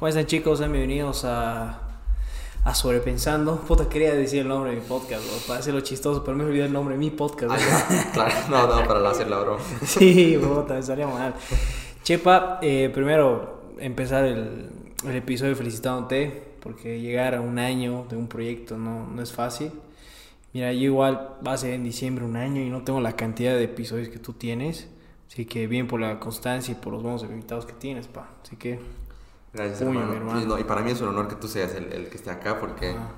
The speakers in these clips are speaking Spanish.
¿Cómo están chicos? Sean bienvenidos a, a Sobrepensando. Puta, quería decir el nombre de mi podcast, bro, para hacerlo chistoso, pero me olvidé el nombre de mi podcast. Ah, claro, no, no, para hacer la broma. sí, puta, me salía mal. Chepa, eh, primero empezar el, el episodio felicitándote, porque llegar a un año de un proyecto no, no es fácil. Mira, yo igual va a ser en diciembre un año y no tengo la cantidad de episodios que tú tienes. Así que bien por la constancia y por los buenos invitados que tienes, pa. Así que Gracias, Puño, hermano. Y, no, y para mí es un honor que tú seas el, el que esté acá porque, Ajá.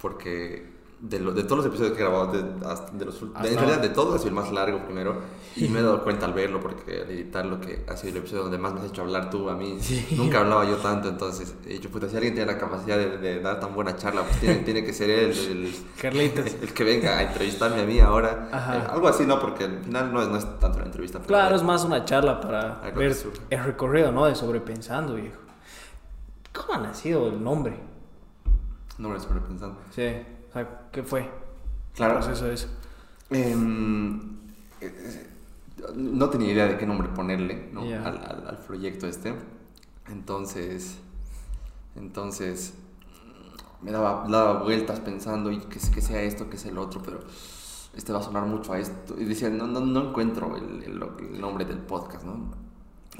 porque de, lo- de todos los episodios que he grabado, de, de los, de- en realidad de todos ha sido el más largo primero. Y me he dado cuenta al verlo porque al editarlo que ha sido el episodio donde más me has hecho hablar tú a mí. Sí. Nunca hablaba yo tanto, entonces he dicho, puta, si alguien tiene la capacidad de, dar tan buena charla, pues tiene, tiene que ser él. El, Carlitos. el que venga a entrevistarme a mí ahora. Ajá. Eh, algo así, ¿no? Porque al final no es, no es tanto una entrevista. Claro, es más una charla para ver el recorrido, ¿no? De sobrepensando, viejo. ¿Cómo ha nacido el nombre? No me lo estoy pensando. Sí, o sea, ¿qué fue? Claro. Eso. Em, eh, no tenía idea de qué nombre ponerle ¿no? Al, al- al proyecto este. Entonces, entonces me daba, daba vueltas pensando y que, que sea esto, que sea el otro, pero este va a sonar mucho a esto. Y decía, no, no, no encuentro el, el- el nombre del podcast, ¿no?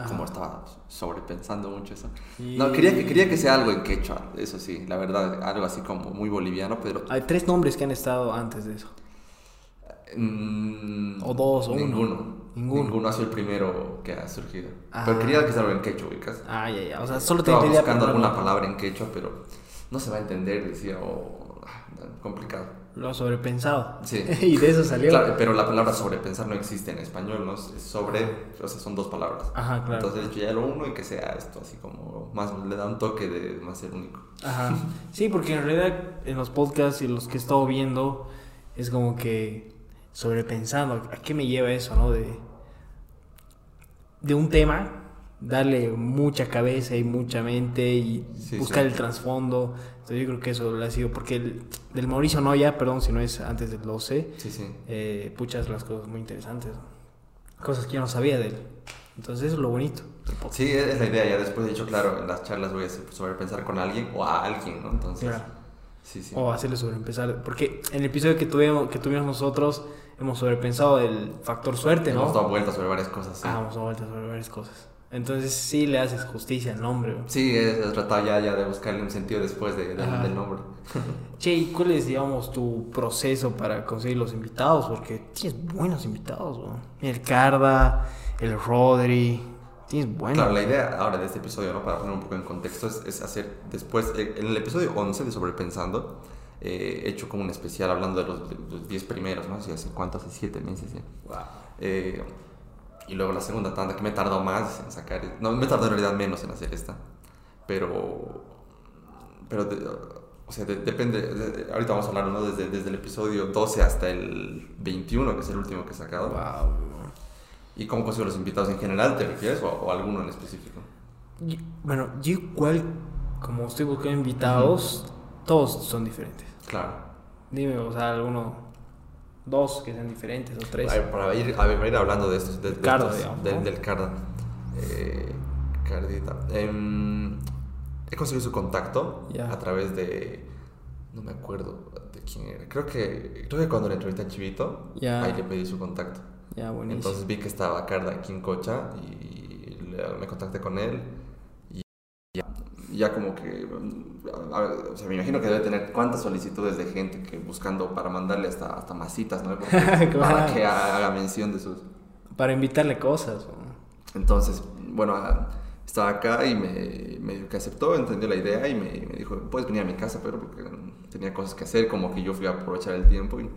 Como estaba sobrepensando mucho eso. Y- No, quería que, quería que sea algo en quechua, eso sí, la verdad, algo así como muy boliviano, pero... Hay tres nombres que han estado antes de eso. Mm, O dos, o uno. ninguno. Ninguno. Ninguno. ha sido el primero que ha surgido. Ah. Pero quería que sea algo en quechua, ubicas. Ah, ya, ya. O sea, solo te Estaba buscando alguna palabra en quechua, pero no se va a entender, decía, o ah, complicado. Lo sobrepensado. Sí. y de eso salió. Claro, pero la palabra sobrepensar no existe en español, ¿no? Es sobre, o sea, son dos palabras. Ajá, claro. Entonces dicho ya lo uno y que sea esto, así como más le da un toque de más ser único. Ajá. Sí, porque en realidad en los podcasts y los que he estado viendo es como que sobrepensando. ¿A qué me lleva eso, no? De, de un tema, darle mucha cabeza y mucha mente y Sí, buscar sí. el trasfondo. Entonces yo creo que eso lo ha sido. Porque el- del Mauricio Noya, perdón si no es antes del 12, Sí, sí. eh, puchas las cosas muy interesantes. Cosas que yo no sabía de él. Entonces eso es lo bonito. Sí, es la idea. Ya después he dicho, claro, en las charlas voy a sobrepensar con alguien o a alguien, ¿no? Entonces, Claro. sí, sí. O hacerle sobrepensar. Porque en el episodio que tuvimos, que tuvimos nosotros, hemos sobrepensado el factor suerte, ¿no? Hemos dado vueltas sobre varias cosas. Sí, Ah, hemos dado vueltas sobre varias cosas. Entonces sí le haces justicia al nombre. bro. sí he, tratado ya, ya de buscarle un sentido después de- de- del nombre. Che, ¿y cuál es, digamos, tu proceso para conseguir los invitados? Porque tienes buenos invitados, bro. El Carda, el Rodri. Tienes buenos. Claro, la idea ahora de este episodio, ¿no? para poner un poco en contexto, es, es hacer después, eh, en el episodio 11 de Sobrepensando, eh, he hecho como un especial hablando de los, de los 10 primeros, ¿no? Si hace cuánto, hace 7 meses ya. Wow. Eh, y luego la segunda tanda, que me tardó más en sacar. No, me tardó en realidad menos en hacer esta. Pero. Pero. de- o sea, de- depende. de- ahorita vamos a hablar, ¿no? Desde, desde el episodio 12 hasta el 21, que es el último que he sacado. Wow. ¿Y cómo consigo los invitados en general, te refieres? ¿O, o alguno en específico? Yo- bueno, yo igual, como estoy buscando invitados, todos son diferentes. Claro. Dime, o sea, alguno, dos que sean diferentes o tres. Para ir, a ver, para ir hablando de estos. de- de Carda, estos- digamos, del, ¿no? del Carda. Eh, Cardita. Em, he conseguido su contacto Ya. a través de. No me acuerdo de quién era. Creo que, creo que cuando le entrevisté a Chivito, ahí le pedí su contacto. Ya, buenísimo. Entonces vi que estaba Carda aquí en Cocha y le- me contacté con él. Y ya, ya como que. mm, a ver, o sea, me imagino que debe tener cuántas solicitudes de gente que buscando para mandarle hasta, hasta masitas, ¿no? Porque- Para Claro. que haga mención de sus. Para invitarle cosas. ¿no? Entonces, bueno, ah, estaba acá y me, me dijo que aceptó, entendió la idea y me, me dijo, puedes venir a mi casa, pero porque tenía cosas que hacer, como que yo fui a aprovechar el tiempo. Y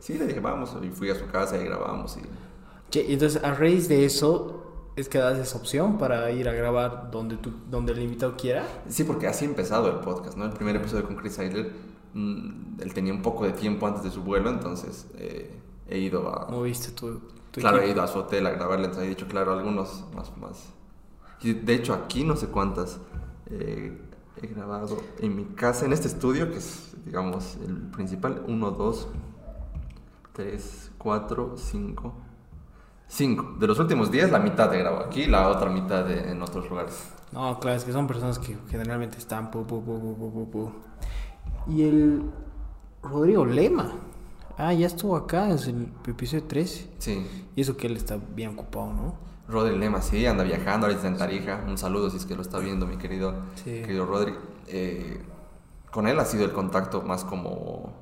sí, le dije, vamos, y fui a su casa y grabamos. Y, Che, y entonces, a raíz de eso, es que das esa opción para ir a grabar donde, tú, donde el invitado quiera. Sí, porque así ha empezado el podcast, ¿no? El primer episodio con Chris Eiler, mm, él tenía un poco de tiempo antes de su vuelo, entonces eh, he ido a... Moviste tu, tu Claro, he ido a su hotel a grabarle, entonces he dicho, claro, algunos más, más. Y de hecho aquí no sé cuántas eh, he grabado en mi casa, en este estudio, que es, digamos, el principal, uno, dos, tres, cuatro, cinco, Cinco. De los últimos diez, la mitad te grabo aquí, la otra mitad de- en otros lugares. No, claro, es que son personas que generalmente están pu. Y el Rodrigo Lema. Ah, ya estuvo acá, es el episodio 13. Sí. Y eso que él está bien ocupado, ¿no? Rodri Lema, sí, anda viajando, ahorita está en Tarija. Un saludo si es que lo está viendo, mi querido, Sí. querido Rodri. Eh, con él ha sido el contacto más como...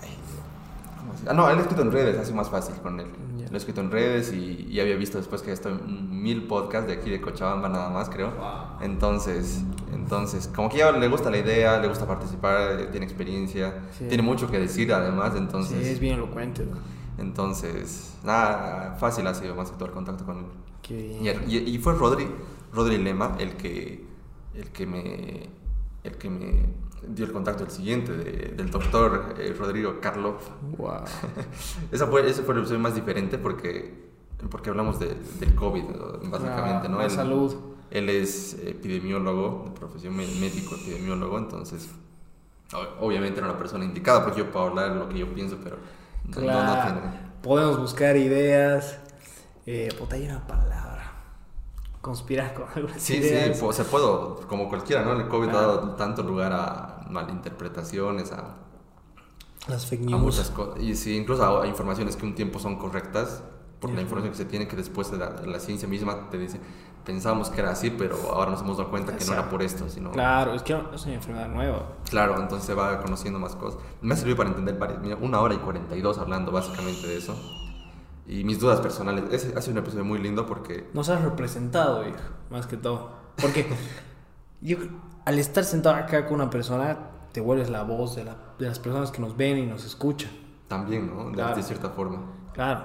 Ay, ¿cómo se- Ah, no, él ha escrito en redes, ha sido más fácil con él. Lo he escrito en redes y, y había visto después que estoy en mil podcasts de aquí de Cochabamba nada más, creo. Wow. Entonces, entonces, como que ya le gusta la idea, le gusta participar, eh, tiene experiencia, Sí. tiene mucho que decir además, entonces... sí, es bien elocuente. ¿no? Entonces, nada, fácil ha sido más que todo el contacto con él. Qué bien. Y- y fue Rodri, Rodri Lema el que, el que me, el que me dio el contacto el siguiente de- del doctor eh, Rodrigo Karlov. Wow. Esa fue, ese fue el episodio más diferente porque, porque hablamos de, del COVID, básicamente, Ah, ¿no? la Él- salud. Él es epidemiólogo, de profesión médico epidemiólogo, entonces obviamente era una persona indicada porque yo puedo hablar lo que yo pienso, pero no, no- no Claro. Podemos buscar ideas. Eh, puta, hay una palabra. Conspirar con algunas Sí, ideas. sí, pues, se puedo, como cualquiera, ¿no? El COVID ha Claro. dado tanto lugar a malinterpretaciones, a, Las fake a news. muchas cosas. Y sí, incluso a, a informaciones que un tiempo son correctas, por la información que se tiene, que después de la, de la ciencia misma te dice, pensamos que era así, pero ahora nos hemos dado cuenta que no era por esto, sino... Claro, es que es una enfermedad nueva. Claro, entonces se va conociendo más cosas. Me ha servido para entender varias, mira, una hora y 42 hablando básicamente de eso. Y mis dudas personales. Ese ha sido un episodio muy lindo porque... Nos has representado, viejo, más que todo. Porque yo, al estar sentado acá con una persona, te vuelves la voz de, la- de las personas que nos ven y nos escuchan. También, ¿no? De, Claro. de cierta forma. Claro.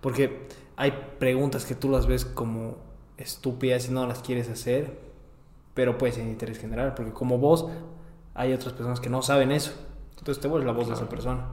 Porque hay preguntas que tú las ves como estúpidas y no las quieres hacer, pero pues en interés general, porque como vos, hay otras personas que no saben eso. Entonces te vuelves la voz de esa persona.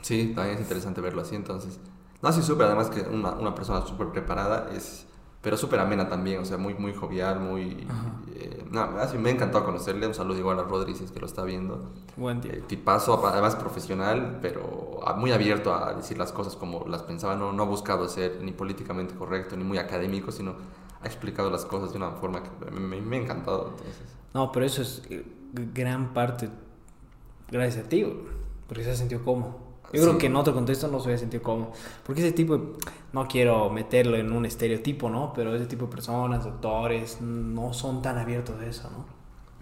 Sí, también es interesante verlo así, entonces. No, sí, súper, además que una, una persona súper preparada es, pero súper amena también, o sea, muy, muy jovial, muy... Eh, no, así me ha encantado conocerle, un saludo igual a Rodri si es que lo está viendo. Buen Eh, tiempo. tipazo, además profesional, pero muy abierto a decir las cosas como las pensaba, no, no ha buscado ser ni políticamente correcto, ni muy académico, sino ha explicado las cosas de una forma que me, me- ha encantado, entonces. No, pero eso es eh, gran parte gracias a ti, porque se ha sentido cómodo. Yo Sí. creo que en otro contexto no se hubiera sentido cómodo. Porque ese tipo, de- no quiero meterlo en un estereotipo, ¿no? Pero ese tipo de personas, doctores, no son tan abiertos a eso, ¿no?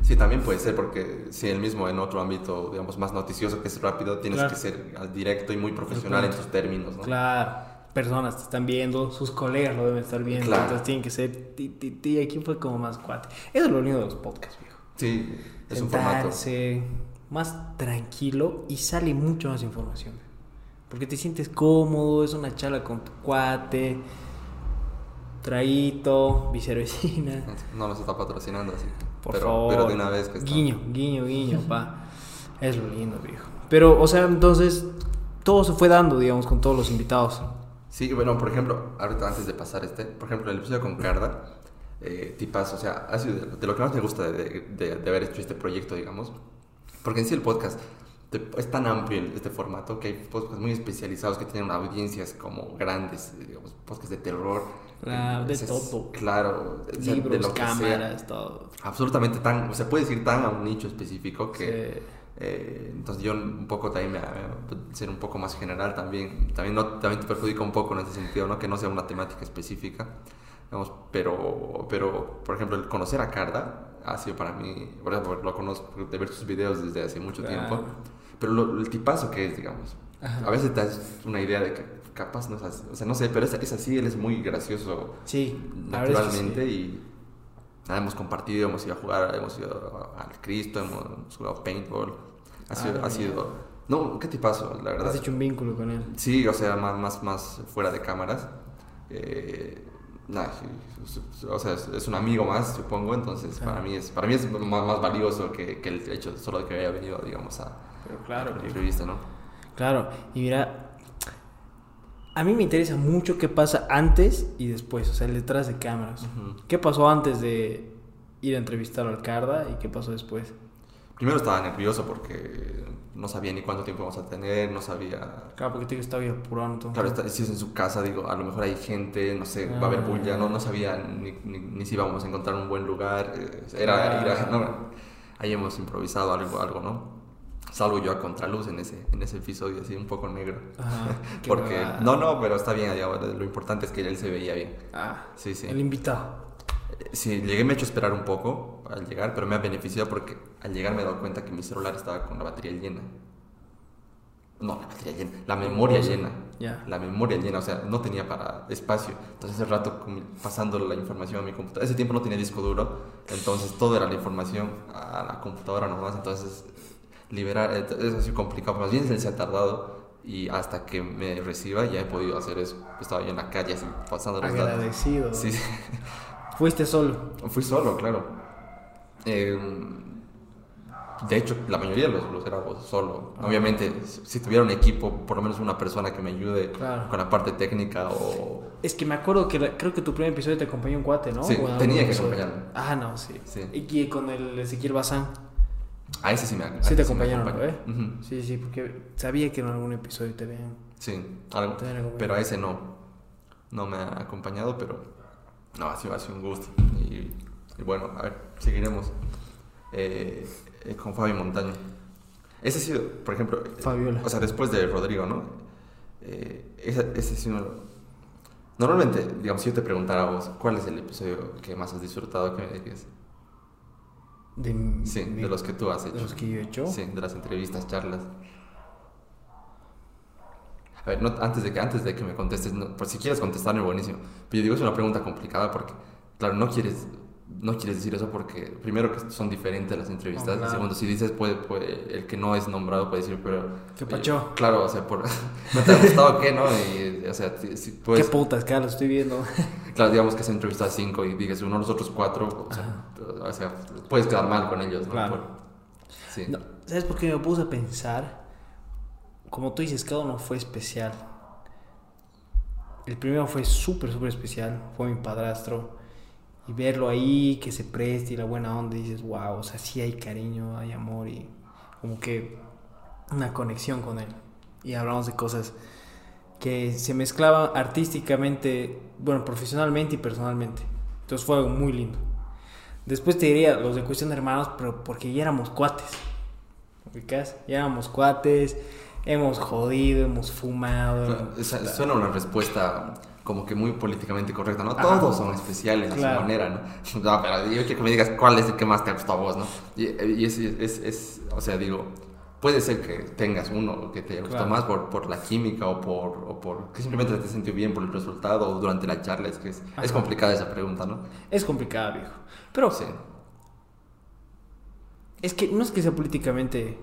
Sí, también puede ser porque si el mismo en otro ámbito, digamos, más noticioso, que es rápido, tienes Claro. que ser directo y muy profesional en tus términos, ¿no? Claro, personas te están viendo, sus colegas lo deben estar viendo, Claro. entonces tienen que ser ti, ti, ti, aquí fue como más cuate. Eso es lo lindo de los podcasts, viejo. Sí, es un formato. Sentarse más tranquilo y sale mucho más información. Porque te sientes cómodo, es una charla con tu cuate, traíto, vicervecina. No nos está patrocinando, así. Por pero, favor. pero de una vez que está. Guiño, guiño, guiño, pa. Es lo lindo, viejo. Pero, o sea, entonces, todo se fue dando, digamos, con todos los invitados. Sí, bueno, por ejemplo, ahorita antes de pasar este, por ejemplo, el episodio con Carda, eh, tipas, o sea, ha sido de, de lo que más me gusta de, de- de haber hecho este proyecto, digamos, porque en sí el podcast te- es tan amplio este formato que hay podcasts muy especializados que tienen audiencias como grandes, digamos, podcasts de terror. Claro, de Ese es- todo. Claro, de Libros, lo que sea. cámaras, todo. Absolutamente tan, o sea, puede decir tan a un nicho específico que... Sí. eh, entonces yo un poco también me, me- ser un poco más general también también no también te perjudica un poco en ese sentido no que no sea una temática específica digamos, pero pero por ejemplo el conocer a Carda ha sido para mí por ejemplo, lo conozco de ver sus videos desde hace mucho Claro. tiempo pero lo- el tipazo que es digamos Ajá. a veces te das una idea de que capaz no es así o sea no sé pero es, es así él es muy gracioso Sí, naturalmente sí. y nada, hemos compartido, hemos ido a jugar, hemos ido al Cristo, hemos, hemos jugado paintball. Ha sido, Ah, ha sido, no, ¿qué te pasó? La verdad. Has hecho un vínculo con él. Sí, o sea, más, más, más fuera de cámaras. Eh, nada, o sea, es, un amigo más, supongo, entonces para mí es, para mí es más, más valioso que, que el hecho solo de que haya venido, digamos, a, claro, viejo. entrevista, ¿no? Claro, y mira, a mí me interesa mucho qué pasa antes y después, o sea, detrás de cámaras. ¿Qué pasó antes de ir a entrevistar al Carda y qué pasó después? Primero estaba nervioso porque no sabía ni cuánto tiempo vamos a tener, no sabía... Claro, porque te estaba apurado. Entonces. Claro, está- si es en su casa, digo, a lo mejor hay gente, no sé, va a haber Ah. bulla, no, no sabía ni, ni, ni si íbamos a encontrar un buen lugar, eh, era ir a- no, ahí hemos improvisado algo, algo, ¿no? Salvo yo a contraluz en ese, en ese episodio, así un poco negro. Porque, no, no, pero está bien, lo importante es que él se veía bien. Ah, Sí, sí. el invitado. Eh, Sí, llegué, me he hecho esperar un poco al llegar, pero me ha beneficiado porque al llegar me he dado cuenta que mi celular estaba con la batería llena. No, la batería llena, la memoria llena. Ya. La memoria llena, o sea, no tenía para espacio. Entonces, hace rato pasando la información a mi computadora. Ese tiempo no tenía disco duro, entonces todo era la información a la computadora nomás. Entonces, liberar, eso ha sido complicado. Más bien se ha tardado y hasta que me reciba ya he podido hacer eso. Estaba yo en la calle así, pasando los. Agradecido. Sí, sí. Fuiste solo. Fui solo, claro. Eh, de hecho, la mayoría los, los grabo solo. Ah. Obviamente, si tuviera un equipo, por lo menos una persona que me ayude Claro. con la parte técnica o... Es que me acuerdo que la- creo que tu primer episodio te acompañó un cuate, ¿no? Sí, tenía que acompañarme. Ah, no, sí. Sí. Y con el Ezequiel Bazán. A ese sí me Sí te acompañaron, acompaña. ¿eh? Sí, sí, porque sabía que en algún episodio te veían. Sí, algo. Te habían. Pero a ese no. No me ha acompañado, pero... No, ha sido, ha sido un gusto. Y, y bueno, a ver, seguiremos. Eh, eh, con Fabi Montaño. Ese ha sido, por ejemplo... Fabiola. O sea, después de Rodrigo, ¿no? Eh, ese, ese sí. Normalmente, digamos, si yo te preguntara a vos, ¿cuál es el episodio que más has disfrutado? Que me digas? De, Sí, de los que tú has hecho. De los que yo he hecho. Sí, de las entrevistas, charlas. A ver, no, antes, de que, antes de que me contestes, no, si quieres contestarme, buenísimo. Pero yo digo, es una pregunta complicada porque, claro, no quieres, no quieres decir eso porque, primero, que son diferentes las entrevistas. No, Y claro. segundo, si dices, puede, puede- el que no es nombrado puede decir, pero... ¿Qué eh, pacho? claro, o sea, por, ¿no te ha gustado qué, no? Y, o sea, si, Qué putas, cara, lo estoy viendo. claro, digamos que se entrevista a cinco y digas uno de los otros cuatro, o sea, o sea, puedes quedar mal con ellos, ¿no? Claro. Por- sí. No, ¿Sabes por qué me puse a pensar? Como tú dices, cada uno fue especial. El primero fue súper, súper especial. Fue mi padrastro. Y verlo ahí, que se preste y la buena onda, y dices, wow, o sea, sí hay cariño, hay amor y como que una conexión con él. Y hablamos de cosas que se mezclaban artísticamente, bueno, profesionalmente y personalmente. Entonces fue algo muy lindo. Después te diría los de cuestión de hermanos, pero porque ya éramos cuates. ¿Ubicas? Ya éramos cuates, hemos jodido, hemos fumado. Claro, esa- Suena una respuesta como que muy políticamente correcta, ¿no? Ajá. Todos son especiales a Claro. su manera, ¿no? No, pero yo quiero que me digas cuál es el que más te gustó a vos, ¿no? Y, y es, es, es- o sea, digo, puede ser que tengas uno que te gustó Claro. más por, por la química o por, o por que simplemente te sintió bien por el resultado o durante la charla, es que es, es complicada esa pregunta, ¿no? Es complicado, viejo. Pero Sí. es que no es que sea políticamente.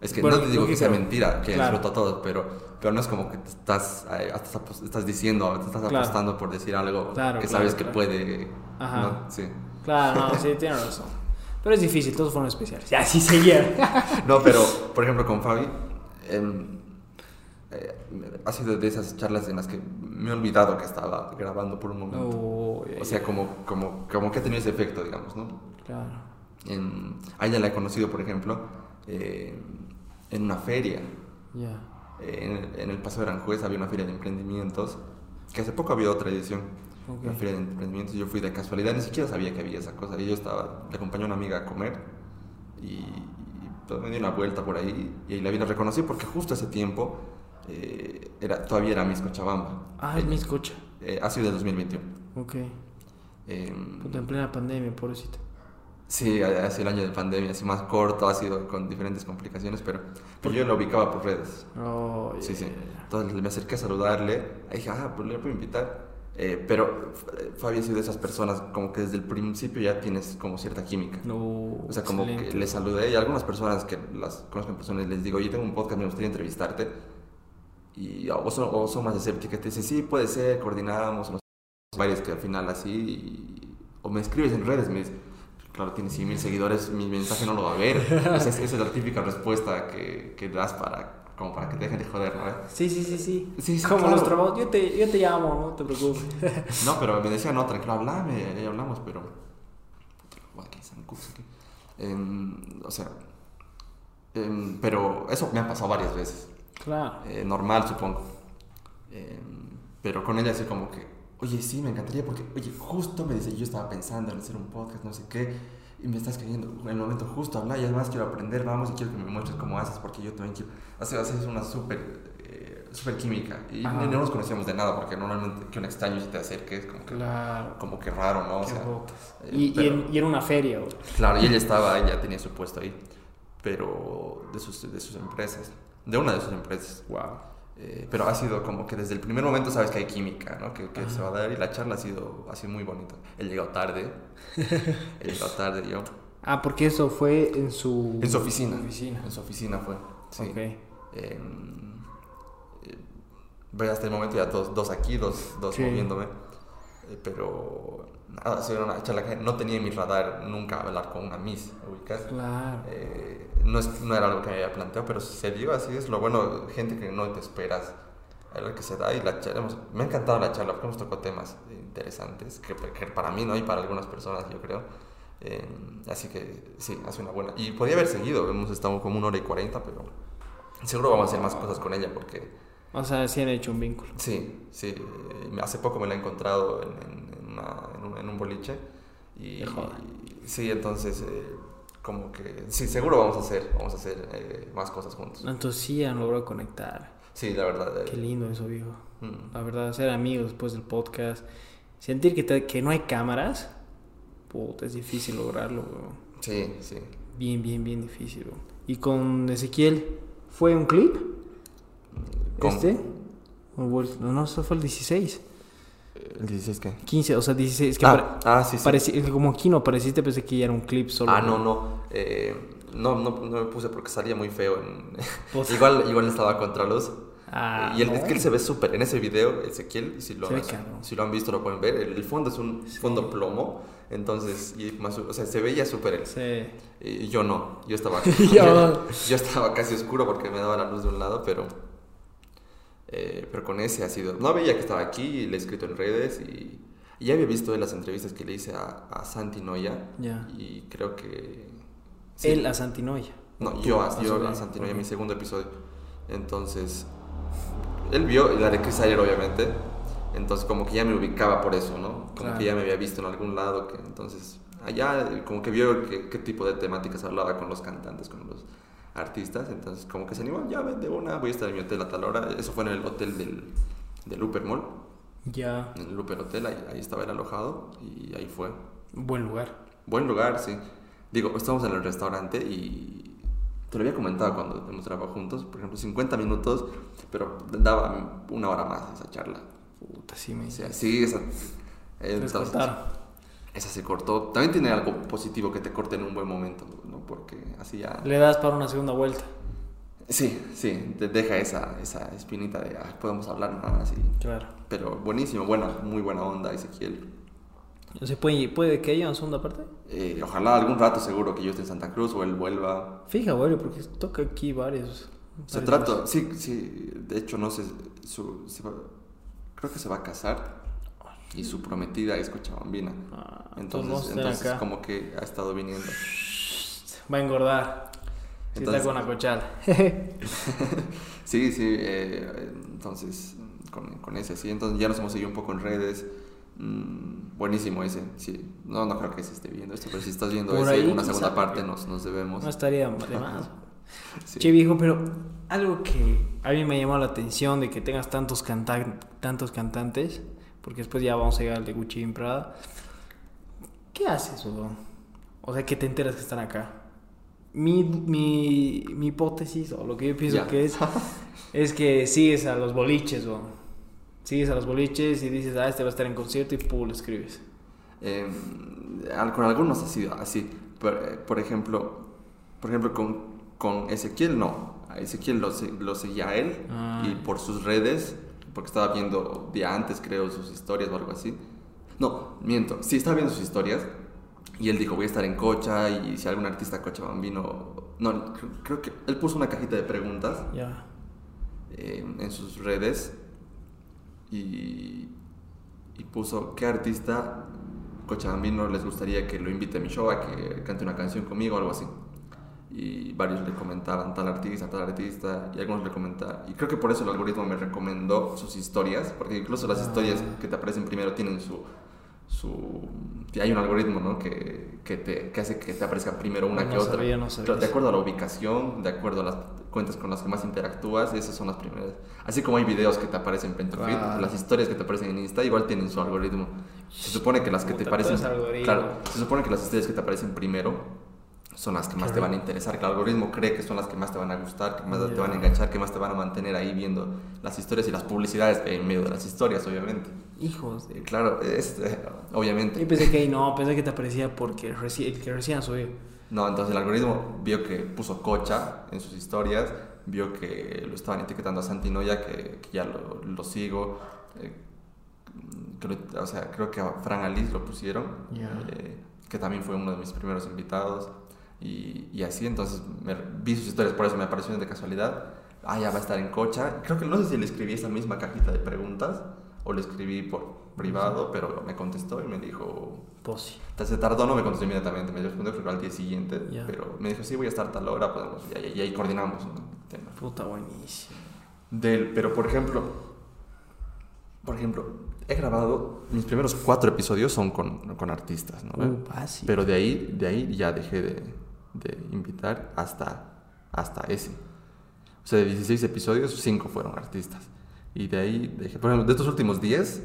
Es que Bueno, no te digo que que sea creo. mentira, que Claro. todos, pero, pero no es como que te estás, eh, estás, apos- estás diciendo, te estás Claro. apostando por decir algo que sabes que puede... Ajá. ¿no? Sí. Claro, no, sí, tiene razón. Pero es difícil, todos fueron especiales. Ya, sí seguía. No, pero, por ejemplo, con Fabi, em, eh, ha sido de esas charlas en las que me he olvidado que estaba grabando por un momento. Oh, O sea, como, como, como que ha tenido ese efecto, digamos, ¿no? claro. En, a ella la he conocido, por ejemplo, eh, en una feria. Ya. Eh, en, en el Paso de Aranjuez había una feria de emprendimientos, que hace poco había otra edición. Ok. Una feria de emprendimientos, yo fui de casualidad, ni siquiera sabía que había esa cosa. Y yo estaba, le acompañé a una amiga a comer y, y, pues, me di una vuelta por ahí y ahí la vi, la reconocí porque justo ese tiempo eh, era, todavía era Miss Cochabamba. Ah, es Eh, mi escucha. eh, ha sido del 2021. Ok. Eh, Puta, en plena pandemia, pobrecita. sí, ha ha sido el año de pandemia, así más corto, ha sido con diferentes complicaciones, pero, pero yo lo ubicaba por redes. Oh, Sí, sí. yeah. Entonces me acerqué a saludarle. Ahí dije, ah, pues le puedo invitar. Eh, pero eh, Fabi ha sido de esas personas como que desde el principio ya tienes como cierta química. No, O sea, como que le saludé y algunas personas que las conozco en personas les digo, oye, tengo un podcast, me gustaría entrevistarte. Y o son, o son más escépticas, te dicen, sí, puede ser, coordinamos. no sé, varias que al final así, y- o me escribes en redes, me dices, claro, tienes 100 mil seguidores, mi mensaje no lo va a ver. Es- esa es la típica respuesta que, que das para, como para que te dejen de joder, ¿no? Sí, sí, sí, sí. Sí, sí, Como claro. los trabajos. Yo te, yo te llamo, no te preocupes. No, pero me decían, no, tranquilo, hablame, ya hablamos, pero... Em, o sea, Em, pero eso me ha pasado varias veces. Claro. Eh, normal, supongo. Em, pero con ella así como que, oye, sí, me encantaría porque, oye, justo me dice, yo estaba pensando en hacer un podcast, no sé qué, y me estás cayendo en el momento justo hablar y además quiero aprender, vamos, y quiero que me muestres cómo haces porque yo también quiero. Así, así es una súper eh, súper química. Y Ajá. no nos conocíamos de nada porque normalmente que un extraño se te acerque es como que, Claro. como que raro, ¿no? O sea, eh, Y, y pero- en, y en una feria. Claro, y ella estaba, ella tenía su puesto ahí, pero de sus, de sus empresas, de una de sus empresas. Wow. Eh, pero ha sido como que desde el primer momento sabes que hay química, ¿no? Que, que se va a dar y la charla ha sido, ha sido muy bonita. Él llegó tarde, él llegó tarde, yo. Ah, porque eso fue en su... En su oficina. oficina. En su oficina fue, sí. Ok. Eh, eh, voy hasta el momento ya dos, dos aquí, dos, dos Sí. moviéndome. Eh, pero nada, ha sido una charla que no tenía en mi radar nunca hablar con una Miss, ubicas. Claro. No, es- no era algo que me había planteado, pero se dio así, es. Lo bueno, gente que no te esperas, a lo que se da y la charla, hemos- me ha encantado la charla porque hemos tocado temas interesantes, que, que para mí no y para algunas personas yo creo, Eh, así que sí, hace una buena, y podía haber seguido, hemos estado como una hora y cuarenta, pero seguro vamos a hacer más cosas con ella porque O sea, sí han hecho un vínculo. sí, sí, eh, hace poco me la he encontrado en, en- en una- en un, en un boliche y, y sí, entonces... eh, como que sí, seguro vamos a hacer, vamos a hacer eh, más cosas juntos. Entonces sí han logrado conectar. Sí, la verdad. eh, Qué lindo eso, viejo. mm, La verdad, ser amigos después del podcast. Sentir que, te- que no hay cámaras. Puta, es difícil lograrlo, weón. Sí, sí. Bien, bien, bien difícil, weón. Y con Ezequiel, ¿fue un clip? ¿Este? No, no, eso fue el 16. ¿El 16 qué? 15, o sea, 16. Es que ah, ah, sí, sí. es que como aquí no apareciste, pensé que ya era un clip solo. ah, no, no. eh, no, no. No me puse porque salía muy feo. En... Igual, igual estaba contra luz. Ah, y no. es que él se ve súper. En ese video, Ezequiel, si lo, cabrón. si lo han visto, lo pueden ver. El, el fondo es un fondo plomo. Entonces, y más, o sea, se veía súper él. Sí. Y yo no, yo estaba, Yo- yo, estaba casi oscuro porque me daba la luz de un lado, pero, eh, pero con ese ha sido, no veía que estaba aquí, y le he escrito en redes y, y ya había visto en las entrevistas que le hice a, a Santi Noya Ya. y creo que... sí. Él a Santinoya. No, yo, a- yo a Santi Noya, mi segundo episodio. Entonces, él vio la de Chris Ayer, obviamente. Entonces, como que ya me ubicaba por eso, ¿no? Como Claro. que ya me había visto en algún lado. Que, entonces, allá, como que vio qué, qué tipo de temáticas hablaba con los cantantes, con los artistas. Entonces, como que se animó, ya ven de una, voy a estar en mi hotel a tal hora. Eso fue en el hotel del, del Upper Mall, Ya. en el Upper Hotel, ahí, ahí estaba él alojado y ahí fue. Buen lugar. Buen lugar, sí. Digo, estamos en el restaurante y te lo había comentado cuando hemos trabajado juntos, por ejemplo, 50 minutos, pero daba una hora más esa charla. Puta, sí me dice. sí, esa, entonces, esa se cortó. También tiene algo positivo que te corte en un buen momento. Porque así ya... Le das para una segunda vuelta. Sí, sí, te deja esa, esa espinita de, "Ay, podemos hablar nada más. y- Claro. Pero buenísimo, buena, muy buena onda, Ezequiel. O sea, ¿puede, puede que haya una segunda parte? Eh, ojalá algún rato seguro que yo esté en Santa Cruz o él vuelva. Fija, güey, porque toca aquí varios. Se trata, sí, sí, de hecho no sé, su, se va- creo que se va a casar y su prometida es cochabambina. Ah, Entonces, tener entonces acá. como que ha estado viniendo. Va a engordar. Si Entonces- está con la cochala. Sí, sí, eh, entonces con, con ese sí, entonces ya nos hemos seguido un poco en redes. Mm, buenísimo ese, sí. No, no creo que se esté viendo esto, pero si estás viendo Por ese, ahí, una segunda parte nos, nos debemos. no estaría de más. Sí. Che, viejo, pero algo que a mí me llamó la atención de que tengas tantos, canta- tantos cantantes, porque después ya vamos a llegar al de Gucci en Prada. ¿Qué haces, weón? O sea, que te enteras que están acá. Mi, mi, mi hipótesis, o lo que yo pienso Ya. que es, es que sigues a los boliches, weón. Sigues a los boliches y dices, ah, este va a estar en concierto y pum, lo escribes. Eh, al- con algunos ha sido así. Por, eh, por ejemplo, por ejemplo con, con Ezequiel no. A Ezequiel lo, lo seguía a él Ah. y por sus redes, porque estaba viendo de antes, creo, sus historias o algo así. No, miento. Sí, estaba viendo sus historias y él dijo, voy a estar en Cocha y si algún artista cochabambino... No, creo, que él puso una cajita de preguntas eh, en sus redes y, y puso qué artista cochabambino les gustaría que lo invite a mi show, a que cante una canción conmigo o algo así. y varios le comentaban tal artista, tal artista, y algunos le comentaban. Y creo que por eso el algoritmo me recomendó sus historias, porque incluso las historias que te aparecen primero tienen su... su hay un algoritmo ¿no? que, que, te, que hace que te aparezca primero una No que otra. sabía, no sabía de acuerdo a la ubicación, de acuerdo a las cuentas con las que más interactúas, esas son las primeras. Así como hay videos que te aparecen en tu feed, las historias que te aparecen en Insta igual tienen su algoritmo. Se supone que las que te parecen... Claro, se supone que las historias que te aparecen primero son las que más te van a interesar, que el algoritmo cree que son las que más te van a gustar, que más te van a enganchar, que más te van a mantener ahí viendo las historias y las publicidades en medio de las historias, obviamente. Hijos de... Y claro, es, obviamente. Yo pensé que ahí no, pensé que te aparecía porque reci- el que recién subió. No, entonces el algoritmo vio que puso cocha en sus historias, vio que lo estaban etiquetando a Santinoya, que, que ya lo, lo sigo. eh, creo, o sea, creo que a Fran Alice lo pusieron, eh, que también fue uno de mis primeros invitados. Y, y así, entonces me, vi sus historias, por eso me apareció de casualidad. Ah, ya va a estar en cocha. Creo que no sé si le escribí esa misma cajita de preguntas o le escribí por privado, pero me contestó y me dijo, Posi. entonces se tardó, no me contestó inmediatamente, me respondió creo al día siguiente, Ya. pero me dijo, sí, voy a estar tal hora, podemos, y, ahí- y ahí coordinamos ¿no? el tema. Puta buenísimo. Del, pero por ejemplo, por ejemplo, he grabado, mis primeros cuatro episodios son con, con artistas, ¿no? Uh. Pero de ahí, de ahí ya dejé de, de invitar hasta, hasta ese. O sea, de 16 episodios, 5 fueron artistas. Y de ahí dejé, por ejemplo, de estos últimos 10,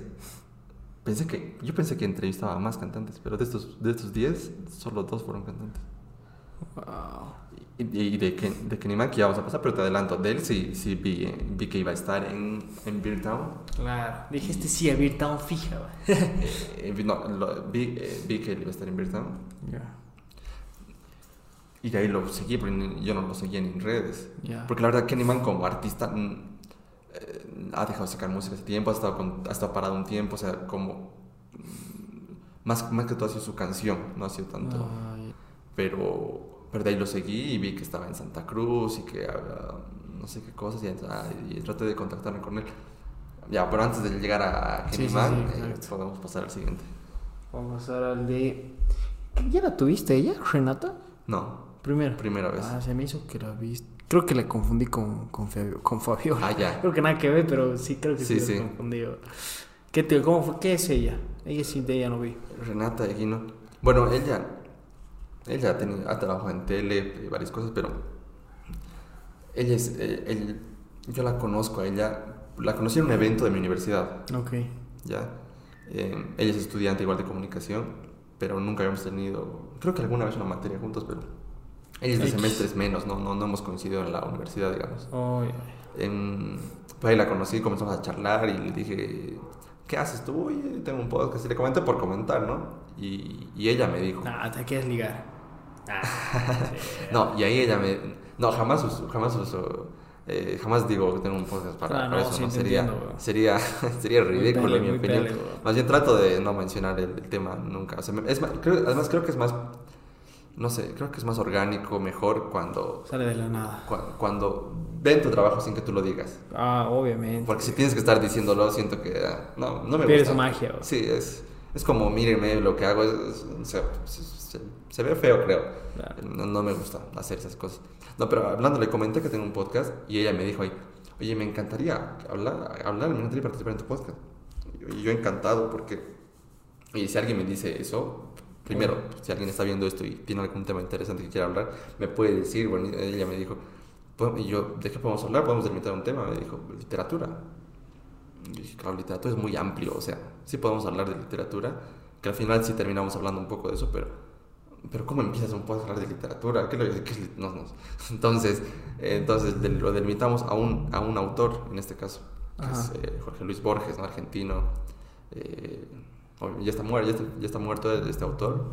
pensé que, yo pensé que entrevistaba a más cantantes, pero de estos, de estos 10, solo dos fueron cantantes. Wow. Y, y de, Ken, de Kenny Mac ya vamos a pasar, pero te adelanto, de él sí, sí vi, eh, vi que iba a estar en, en Beer Town. Claro. Dije, este sí, a Beer Town fija. Eh, vi- no, lo- vi, eh, vi que él iba a estar en Beer Town. Ya. Y de ahí lo seguí, ni- yo no lo seguía en redes. Ya. Porque la verdad, Kenny Man como artista eh, ha dejado de sacar música hace tiempo, ha estado, con- ha estado parado un tiempo, o sea, como. mm, Más, más que todo ha sido su canción, no ha sido tanto. Ay, Pero, pero de ahí lo seguí y vi que estaba en Santa Cruz y que había no sé qué cosas y, ah, y traté de contactarme con él. Ya, pero antes de llegar a Sí, Kenny sí, Man, sí, eh, podemos pasar al siguiente. Vamos a pasar al de. ¿Ya la tuviste ella, Renata? No, Primero. primera vez. Ah, se me hizo que la viste. Creo que la confundí con, con, Fabio- con Fabiola. Ah, ya. Creo que nada que ver, pero sí creo que sí, Sí, confundí. ¿Qué, te, ¿Cómo fue? ¿Qué es ella? Ella sí, de ella no vi. Renata Eguino. Bueno, ella, ella ha, tenido, ha trabajado en tele y varias cosas, pero ella es, eh, él- yo la conozco a ella, la conocí en un evento de mi universidad, Ok. ¿ya? Eh, ella es estudiante igual de comunicación, pero nunca habíamos tenido, creo que alguna vez una materia juntos, pero ella es de semestres menos, no, no, no hemos coincidido en la universidad, digamos. En, pues ahí la conocí, comenzamos a charlar y le dije, ¿qué haces tú? Oye, tengo un podcast y le comenté por comentar, ¿no? Y, y ella me dijo, Nah, te quieres ligar. Ah, sí. no, y ahí ella me, no, jamás uso, jamás uso, eh, jamás digo que tengo un podcast para, Ah, para no, eso, sí, ¿no? Sería, entiendo, sería, sería ridículo pele, en mi opinión. pele, más bien trato de no mencionar el, el tema nunca. O sea, me- es más, creo- además creo que es más, no sé, creo que es más orgánico, mejor cuando, Sale de la nada. cua- cuando ven tu trabajo sin que tú lo digas. Ah, obviamente. Porque si tienes que estar diciéndolo, siento que ah, no, no me Pierdes gusta. magia. Sí, es, es como, mírenme, lo que hago es, es- se, se- se- se ve feo, creo. Claro. No, no me gusta hacer esas cosas. No, pero hablando, le comenté que tengo un podcast y ella me dijo ahí, oye, me encantaría hablar, hablar me encantaría participar en tu podcast. Y yo encantado porque, y si alguien me dice eso, primero, si alguien está viendo esto y tiene algún tema interesante que quiera hablar, me puede decir, bueno, ella me dijo, "Pues, y yo, ¿de qué podemos hablar? Podemos delimitar un tema. Me dijo, literatura. Y dije, claro, literatura es muy amplio, o sea, sí podemos hablar de literatura, que al final sí terminamos hablando un poco de eso, pero, pero ¿cómo empiezas un podcast a hablar de literatura? ¿Qué, qué lit- no, no. Entonces, eh, entonces lo delimitamos a un, a un autor, en este caso, que Ajá. es eh, Jorge Luis Borges, ¿no? argentino. eh, ya, está muerto, ya, está, ya está muerto este autor.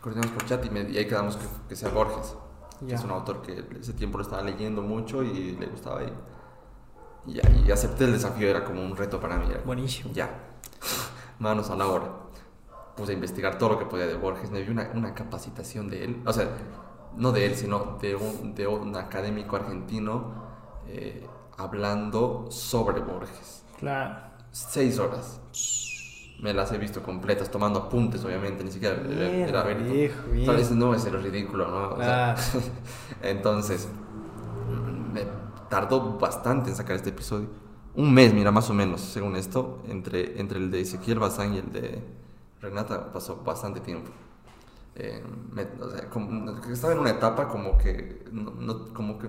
Coordinamos por chat y, me- y ahí quedamos que, que sea Borges. que. Es un autor que ese tiempo lo estaba leyendo mucho y le gustaba. Y, y, ya, y acepté el desafío, era como un reto para mí. era, Buenísimo. Ya, manos a la obra. Puse a investigar todo lo que podía de Borges. Me vi una, una capacitación de él, o sea, no de él, sino de un, de un académico argentino eh, hablando sobre Borges. Claro. Seis horas. Me las he visto completas, tomando apuntes, obviamente, ni siquiera era- Mierda, era ver. viejo, bien. Tal vez no es el ridículo, ¿no? O sea, entonces, me tardó bastante en sacar este episodio. Un mes, mira, más o menos, según esto, entre, entre el de Ezequiel Bazán y el de Renata pasó bastante tiempo. Eh, me- o sea, como- estaba en una etapa como que, no, no- como que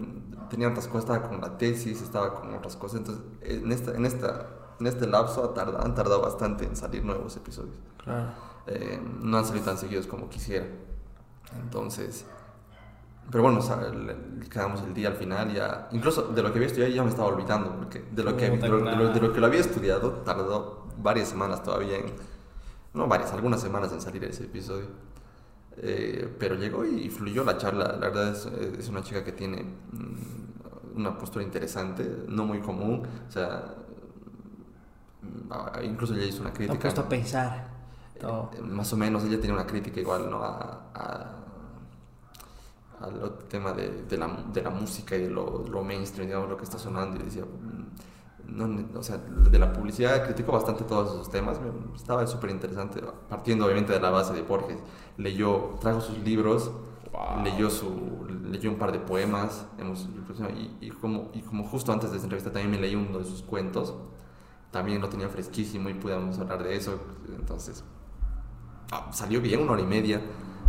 tenía tantas cosas, estaba con la tesis, estaba con otras cosas, entonces en, esta, en, esta, en este lapso han tardado bastante en salir nuevos episodios. Claro. Eh, no han salido tan seguidos como quisiera. Entonces, pero bueno, o sea, el- quedamos el día al final ya, incluso de lo que había estudiado ya me estaba olvidando, porque de lo que, de lo, de lo- de lo que lo había estudiado tardó varias semanas todavía en, no varias, algunas semanas en salir ese episodio. Eh, pero llegó y fluyó la charla. La verdad es, es una chica que tiene mm, una postura interesante, no muy común. O sea, incluso ella hizo una crítica. han puesto a pensar. todo. Eh, más o menos ella tiene una crítica igual ¿no? a, a- al tema de, de la, de la música y de lo, lo mainstream, digamos, lo que está sonando. Y decía, mm, no, o sea, de la publicidad criticó bastante todos esos temas. Estaba súper interesante, partiendo obviamente de la base de Borges. Leyó, trajo sus libros, Wow. leyó, su, leyó un par de poemas. Hemos, y, y como, y como justo antes de esta entrevista también me leí uno de sus cuentos. También lo tenía fresquísimo y pudimos hablar de eso. Entonces, ah, salió bien, una hora y media.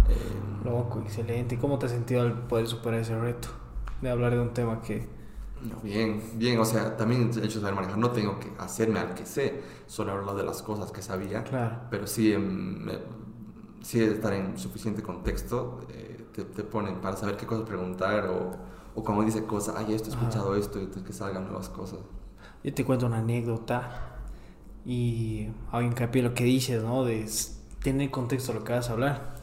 Eh, Loco, excelente. ¿Y cómo te has sentido al poder superar ese reto? De hablar de un tema que... no, bien, bien, o sea, también el hecho de saber manejar, no tengo que hacerme al que sé, solo hablar de las cosas que sabía, Claro. pero sí, em, sí estar en suficiente contexto eh, te, te ponen para saber qué cosas preguntar o, o como dice cosas, ay, esto he escuchado esto, y entonces que salgan nuevas cosas. Yo te cuento una anécdota y hago hincapié en lo que dices, ¿no? De tener contexto a lo que vas a hablar.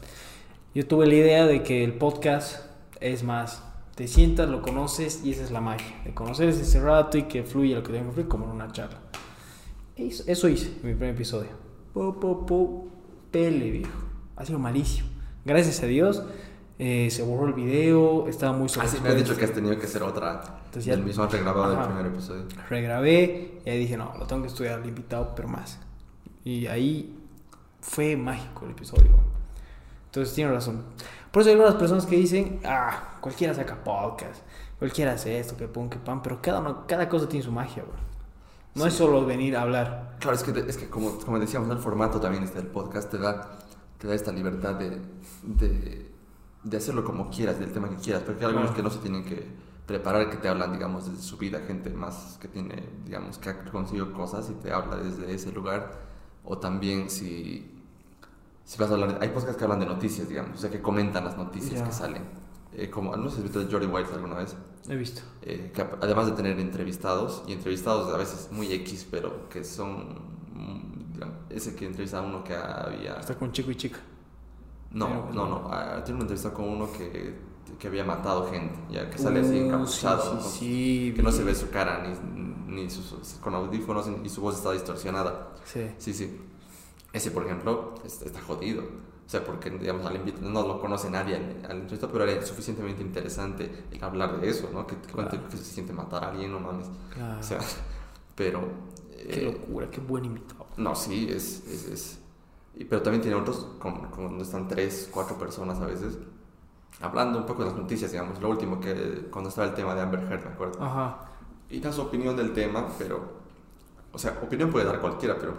Yo tuve la idea de que el podcast es más, te sientas, lo conoces y esa es la magia, de conocer ese rato y que fluya lo que tenga que fluir como en una charla. Eso, eso hice en mi primer episodio. Po, po, po, pele, viejo. Ha sido malísimo. Gracias a Dios eh, se borró el video, estaba muy Así me has dicho que has tenido que hacer otra Entonces ya- del mismo regrabado del primer episodio. regrabé y ahí dije, no, lo tengo que estudiar al invitado, pero más. Y ahí fue mágico el episodio. Entonces tiene razón. Por eso hay algunas personas que dicen, ah, cualquiera saca podcast, cualquiera hace esto, que pon, que pan, pero cada, cada cosa tiene su magia, bro. No es solo venir a hablar. Claro, es que, es que como, como decíamos, el formato también este del podcast te da, te da esta libertad de, de, de hacerlo como quieras, del tema que quieras, porque hay algunos que no se tienen que preparar, que te hablan, digamos, desde su vida, gente más que tiene, digamos, que ha conseguido cosas y te habla desde ese lugar, o también si, si vas a hablar, hay podcasts que hablan de noticias, digamos, o sea, que comentan las noticias Ya. que salen, eh, como, no sé si has visto de Jordi Wild alguna vez. He visto. Eh, que además de tener entrevistados, y entrevistados a veces muy X, pero que son, mm, digamos, ese que entrevista a uno que había... Está con chico y chica. No, Pero- no, no, ah, tiene una entrevista con uno que, que había matado gente, ya que sale así Uh, encapuchado, sí, sí, sí, que no se ve su cara, ni, ni sus, con audífonos, y su voz está distorsionada. Sí. Sí, sí. Ese, por ejemplo, es- está jodido. O sea, porque, digamos, al invitado no lo conoce nadie al, entrevistado, pero era suficientemente interesante el hablar de eso, ¿no? Que Claro. que se siente matar a alguien, no mames. Claro. O sea, pero... Qué eh, locura, qué buen invitado. no, sí, es... es, es- pero también tiene otros, con, con donde están tres, cuatro personas a veces, hablando un poco de las noticias, digamos. Lo último que, cuando estaba el tema de Amber Heard, me acuerdo. Ajá. Y da su opinión del tema, pero... O sea, opinión puede dar cualquiera, pero...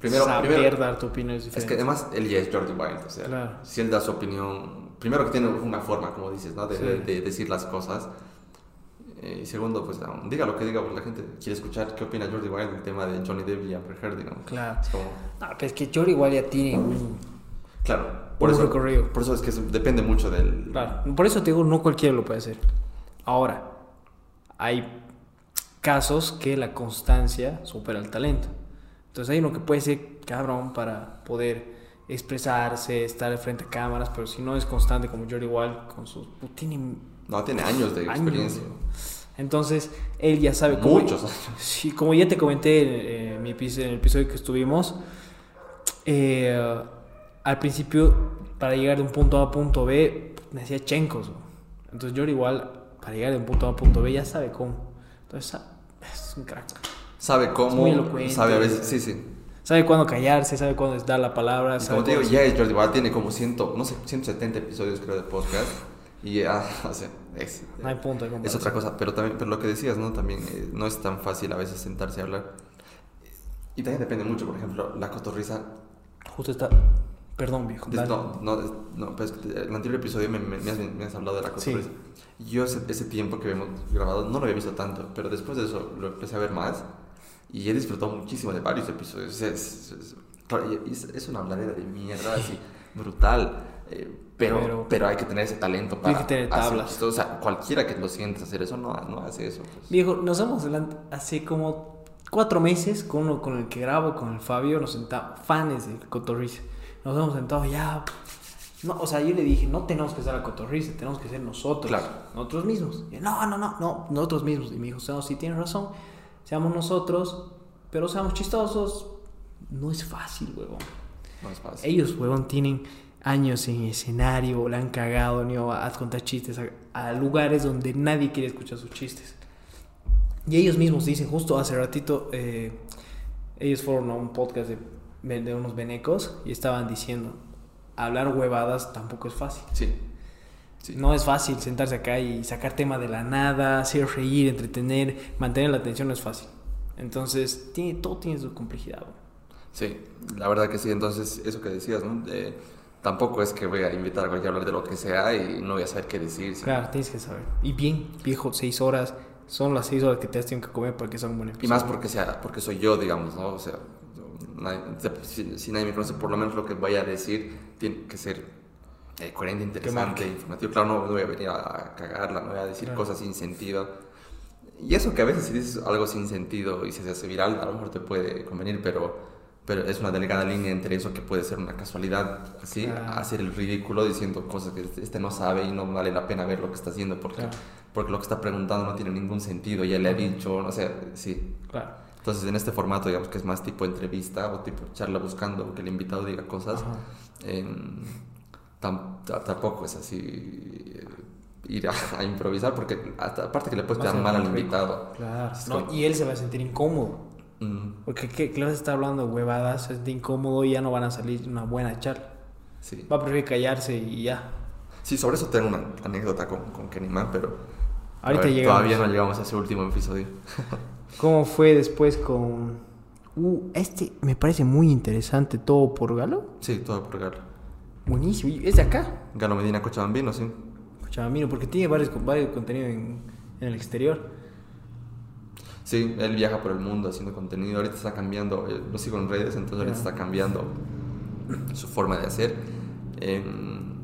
Primero, Saber primero, dar tu opinión es es diferente. que además él ya es Jordi Wild, o sea, Claro. si él da su opinión, primero que tiene una forma, como dices, ¿no? De, Sí. de- de decir las cosas. Eh, y segundo, pues diga lo que diga, pues la gente quiere escuchar qué opina Jordi Wild del tema de Johnny Depp y Amber Heard, digamos. Claro. Es como, Ah, pero es que Jordi igual ya tiene un... claro, por Un eso, recorrido. por eso es que depende mucho del... Claro, por eso te digo, no cualquiera lo puede hacer. Ahora, hay casos que la constancia supera el talento. Entonces hay uno que puede ser cabrón para poder expresarse, estar frente a cámaras, pero si no es constante como Jordi Wild con sus... pues, tiene No, tiene años de años. experiencia. Entonces, él ya sabe. Muchos años. Sí, como ya te comenté en, en mi en el episodio que estuvimos, eh, al principio, para llegar de un punto A a punto B, necesita chencos. ¿no? Entonces, Jordi igual, para llegar de un punto A a punto B, ya sabe cómo. Entonces, sa- es un crack. Sabe Es cómo, muy elocuente. sabe a veces, sí, sí. Sabe cuándo callarse, sabe cuándo dar la palabra. Y como te digo, ya es Jordi Wild, tiene como 100, no sé, 170 episodios creo de podcast. Y ya, o sea, es, No hay punto de es otra cosa. Pero también, pero lo que decías, ¿no? También eh, no es tan fácil a veces sentarse a hablar. Y también depende mucho, por ejemplo, la cotorriza. Justo está. Perdón, viejo. dale. No, no, no, pues el anterior episodio me, me- me has, me has hablado de la Sí. cotorriza. Yo ese, ese tiempo que hemos grabado no lo había visto tanto, pero después de eso lo empecé a ver más y he disfrutado muchísimo de varios episodios. Es, es- es- es, es una habladera de mierda así, brutal. eh, pero, Pero- pero, hay que tener ese talento para Hay que tener hacer tablas. chistoso. O sea, cualquiera que lo sientes hacer eso no, no hace eso. pues. Viejo, nos vamos hace como cuatro meses con uno con el que grabo, con el Fabio, nos sentamos, fanes de Cotorriza. Nos hemos sentado ya. No, o sea, yo le dije, no tenemos que ser la Cotorriza, tenemos que ser nosotros. Claro. Nosotros mismos. Y, no, no, no, no, nosotros mismos. Y me dijo, no, sí tienes razón, seamos nosotros, pero seamos chistosos. No es fácil, huevón. No es fácil. Ellos, huevón, tienen años en escenario, la han cagado, ni a, a contar chistes a, a lugares donde nadie quiere escuchar sus chistes. Y ellos mismos dicen, justo hace ratito, eh, ellos fueron a un podcast de, de unos venecos y estaban diciendo, hablar huevadas tampoco es fácil. Sí. sí. No es fácil sentarse acá y sacar tema de la nada, hacer reír, entretener, mantener la atención no es fácil. Entonces, tiene, todo tiene su complejidad. huevón. Sí, la verdad que sí. Entonces, eso que decías, ¿no? Eh, tampoco es que voy a invitar a cualquiera a hablar de lo que sea y no voy a saber qué decir. sí. Claro, tienes que saber. Y bien, viejo, seis horas. Son las seis horas que te has tenido que comer para que sea un buen Y episodio. más porque, sea, porque soy yo, digamos, ¿no? O sea, nadie- si, si nadie me conoce, por lo menos lo que vaya a decir tiene que ser eh, coherente, interesante, informativo. Claro, no, no voy a venir a cagarla, no voy a decir Claro. cosas sin sentido. Y eso que a veces si dices algo sin sentido y se hace viral, a lo mejor te puede convenir, pero, pero es una delicada línea entre eso que puede ser una casualidad, así, Claro. hacer el ridículo diciendo cosas que este- este no sabe y no vale la pena ver lo que está haciendo porque, Claro. porque lo que está preguntando no tiene ningún sentido, ya le ha dicho, no sé, sí. Claro. Entonces, en este formato, digamos que es más tipo entrevista o tipo charla buscando que el invitado diga cosas, ta- tampoco es así eh, ir a, a improvisar, porque hasta- aparte que le puedes quedar mal al rico. invitado. Claro. Es No, como- y él se va a sentir incómodo. Mm, Porque ¿qué? claro, está hablando de huevadas, se siente incómodo y ya no van a salir una buena charla. sí. Va a preferir callarse y ya. sí, sobre eso tengo una anécdota con, con Kenny Man, pero Ahorita ver, todavía no llegamos a ese último episodio. ¿Cómo fue después con... Uh, este me parece muy interesante, todo por Galo. Sí, todo por Galo. Buenísimo. y Es de acá. Galo Medina Cochabambino, sí. Cochabambino, porque tiene varios, varios contenidos en, en el exterior. Sí, él viaja por el mundo haciendo contenido. Ahorita está cambiando, eh, lo sigo en redes, entonces ahorita Ya. está cambiando su forma de hacer. Em,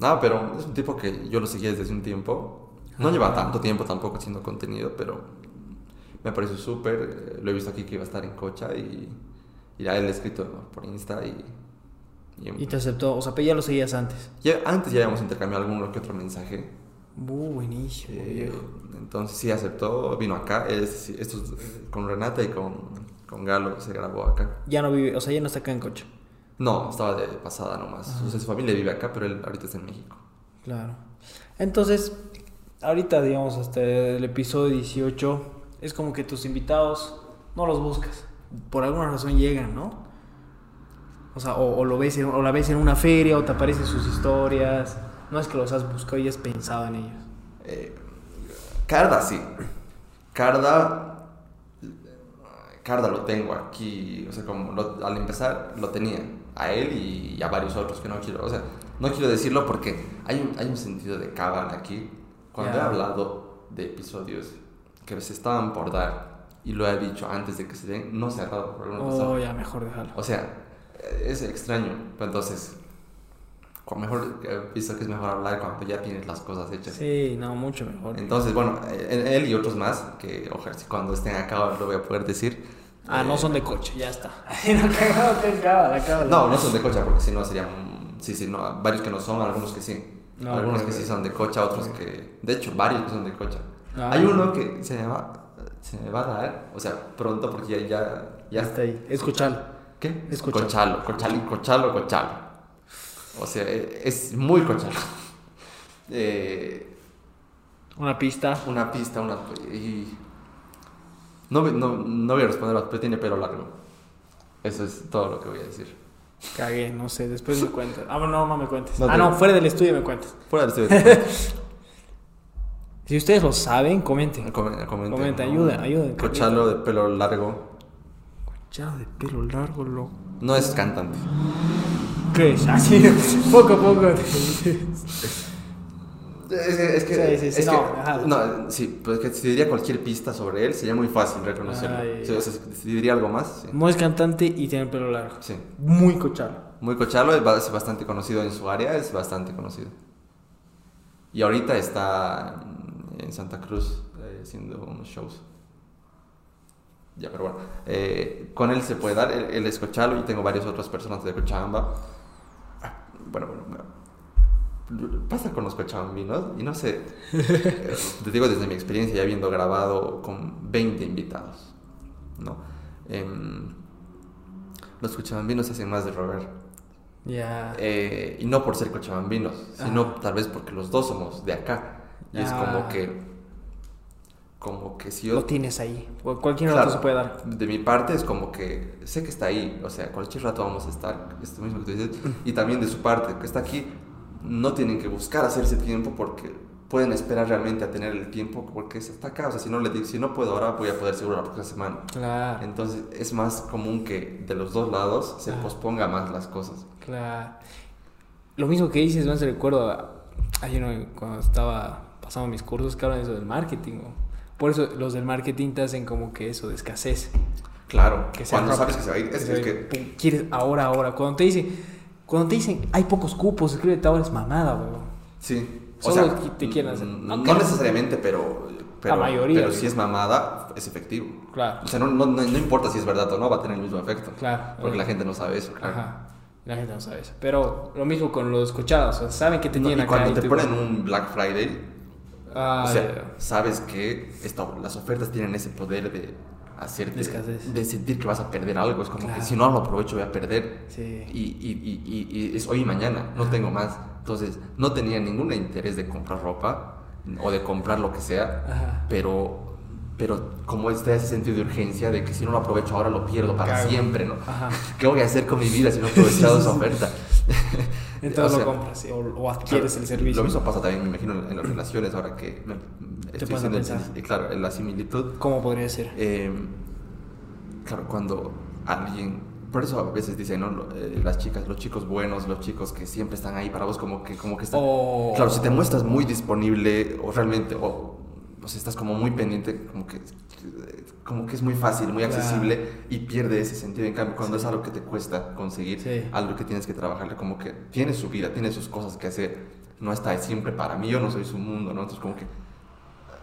nada, pero es un tipo que yo lo seguía desde hace un tiempo. No Ah. lleva tanto tiempo tampoco haciendo contenido, pero me pareció súper. eh, Lo he visto aquí que iba a estar en Cocha y, y ya él ha escrito por Insta y. y- Y te aceptó, o sea, pero ya lo seguías antes. ya- antes ya habíamos intercambiado alguno que otro mensaje. Uh, buenísimo, Eh, entonces sí aceptó, vino acá. Es, esto es, eh, con Renata y con, con Galo se grabó acá. Ya no vive, o sea, ya no está acá en coche. No, estaba de pasada nomás. O sea, su familia vive acá, pero él ahorita está en México. Claro. Entonces, ahorita, digamos, hasta el episodio 18, es como que tus invitados no los buscas. Por alguna razón llegan, ¿no? O sea, o, o lo ves en, o la ves en una feria, o te aparecen sus historias. No es que los has buscado y has pensado en ellos. Eh, Carda sí. Carda. Carda lo tengo aquí. O sea, como lo- al empezar lo tenía. A él y a varios otros que no quiero. O sea, no quiero decirlo porque hay un, hay un sentido de cábala aquí. Cuando he hablado de episodios que se estaban por dar y lo he dicho antes de que se den, no se ha dado por alguna. Oh, ya, mejor dejarlo. O sea, es extraño. Pero entonces, mejor, he visto que es mejor hablar cuando ya tienes las cosas hechas. Sí, no, mucho mejor. Entonces, bueno, él y otros más, que ojalá si cuando estén acá lo voy a poder decir. Ah, no Eh, son de coche, ya está. no. No, no son de cocha, porque si no serían. Sí, sí, no, varios que no son, algunos que sí. No, algunos que sí son de cocha, otros que. De hecho, varios que son de cocha. Ah. Hay uno que se me va. Se me va a dar, o sea, pronto, porque ya. Ya, Ya está ahí. Escuchalo. ¿Qué? Es cochalo. cochalo, cochalo, cochalo. O sea, eh, es muy cochalo. Eh, Una pista. una pista, una. Y no, no, no voy a responder, pero tiene pelo largo. Eso es todo lo que voy a decir. Cagué, no sé, después me cuentas. Ah, no, no me cuentes. No ah, no, fuera del estudio me cuentas. Fuera del estudio. Si ustedes lo saben, comenten. Comenta, comenta. Comenta, ayuda, ayuda. Cochalo de pelo largo. Ya de pelo largo, loco. No es cantante. ¿Qué es? Así, poco a poco. Es que, es que, Sí, sí, sí, es no, que- ajá. no, sí, pues que si diría cualquier pista sobre él, sería muy fácil reconocerlo. Ay. O sea, si diría algo más. No es cantante y tiene el pelo largo. Sí. Muy cochalo. Muy cochalo, es ba- es bastante conocido en su área, es bastante conocido. Y ahorita está en Santa Cruz eh, haciendo unos shows. Ya, pero bueno, eh, con él se puede dar, él, él es cochalo y tengo varias otras personas de Cochabamba. Ah, Bueno, bueno, bueno. pasa con los cochabambinos y no sé, eh, te digo desde mi experiencia ya habiendo grabado con 20 invitados, ¿no? Em, los cochabambinos se hacen más de rogar. Ya. Eh, y no por ser cochabambinos, sino Ajá. tal vez porque los dos somos de acá. Y es Ah. como que, como que si yo... Lo tienes ahí. Cu- Cualquier Claro, rato se puede dar. De mi parte es como que sé que está ahí, o sea, cualquier rato vamos a estar, esto mismo que tú dices, y también de su parte, que está aquí, no tienen que buscar hacerse tiempo porque pueden esperar realmente a tener el tiempo porque está acá, o sea, si no le digo, si no puedo ahora voy a poder seguro la próxima semana. Claro. Entonces es más común que de los dos lados se Ajá. posponga más las cosas. Claro. Lo mismo que dices, me hace recuerdo ayer ¿no? cuando estaba pasando mis cursos que hablan de eso del marketing. Por eso los del marketing te hacen como que eso de escasez. Claro, Que sea cuando rápido. sabes que se va a ir, es, es que pum, quieres ahora, ahora. Cuando te dicen, cuando te dicen hay pocos cupos, escríbete ahora es mamada, weón. sí, Solo que te quieren hacer- no no, necesariamente, pero pero, La mayoría, pero si es mamada, es efectivo. Claro. O sea, no, no, no, importa si es verdad o no, va a tener el mismo efecto. Claro. Porque la gente no sabe eso, claro. Ajá. La gente no sabe eso. Pero lo mismo con los cochados. O sea, saben que te tienen y acá. cuando te ponen un Black Friday, Ah, o sea, ya. sabes que esta- las ofertas tienen ese poder de hacerte, De sentir que vas a perder algo. Es como Claro. que si no lo aprovecho voy a perder. Sí. Y, y, y, y- y es hoy y mañana, no tengo más. Entonces, no tenía ningún interés de comprar ropa o de comprar lo que sea, Ajá. pero, pero como está ese sentido de urgencia de que si no lo aprovecho ahora lo pierdo para Cago. siempre, ¿no? Ajá. ¿Qué voy a hacer con mi vida si no he aprovechado esa oferta? Entonces O sea, lo compras o, o adquieres el servicio. Lo mismo pasa también, me imagino, en las relaciones, ahora que me- estoy pensar. el- claro, la similitud. ¿Cómo podría ser? Eh, claro, cuando alguien, por eso a veces dicen, ¿no? Eh, las chicas, los chicos buenos, los chicos que siempre están ahí para vos, como que, como que están. O- Claro, si te muestras muy disponible o realmente, o, o sea, estás como muy pendiente, como que, como que es muy fácil, muy Claro. accesible y pierde ese sentido. En cambio, cuando es algo que te cuesta conseguir, Sí. algo que tienes que trabajarle, como que tiene su vida, tiene sus cosas que hacer, no está siempre para mí, yo no soy su mundo, ¿no? Entonces, como que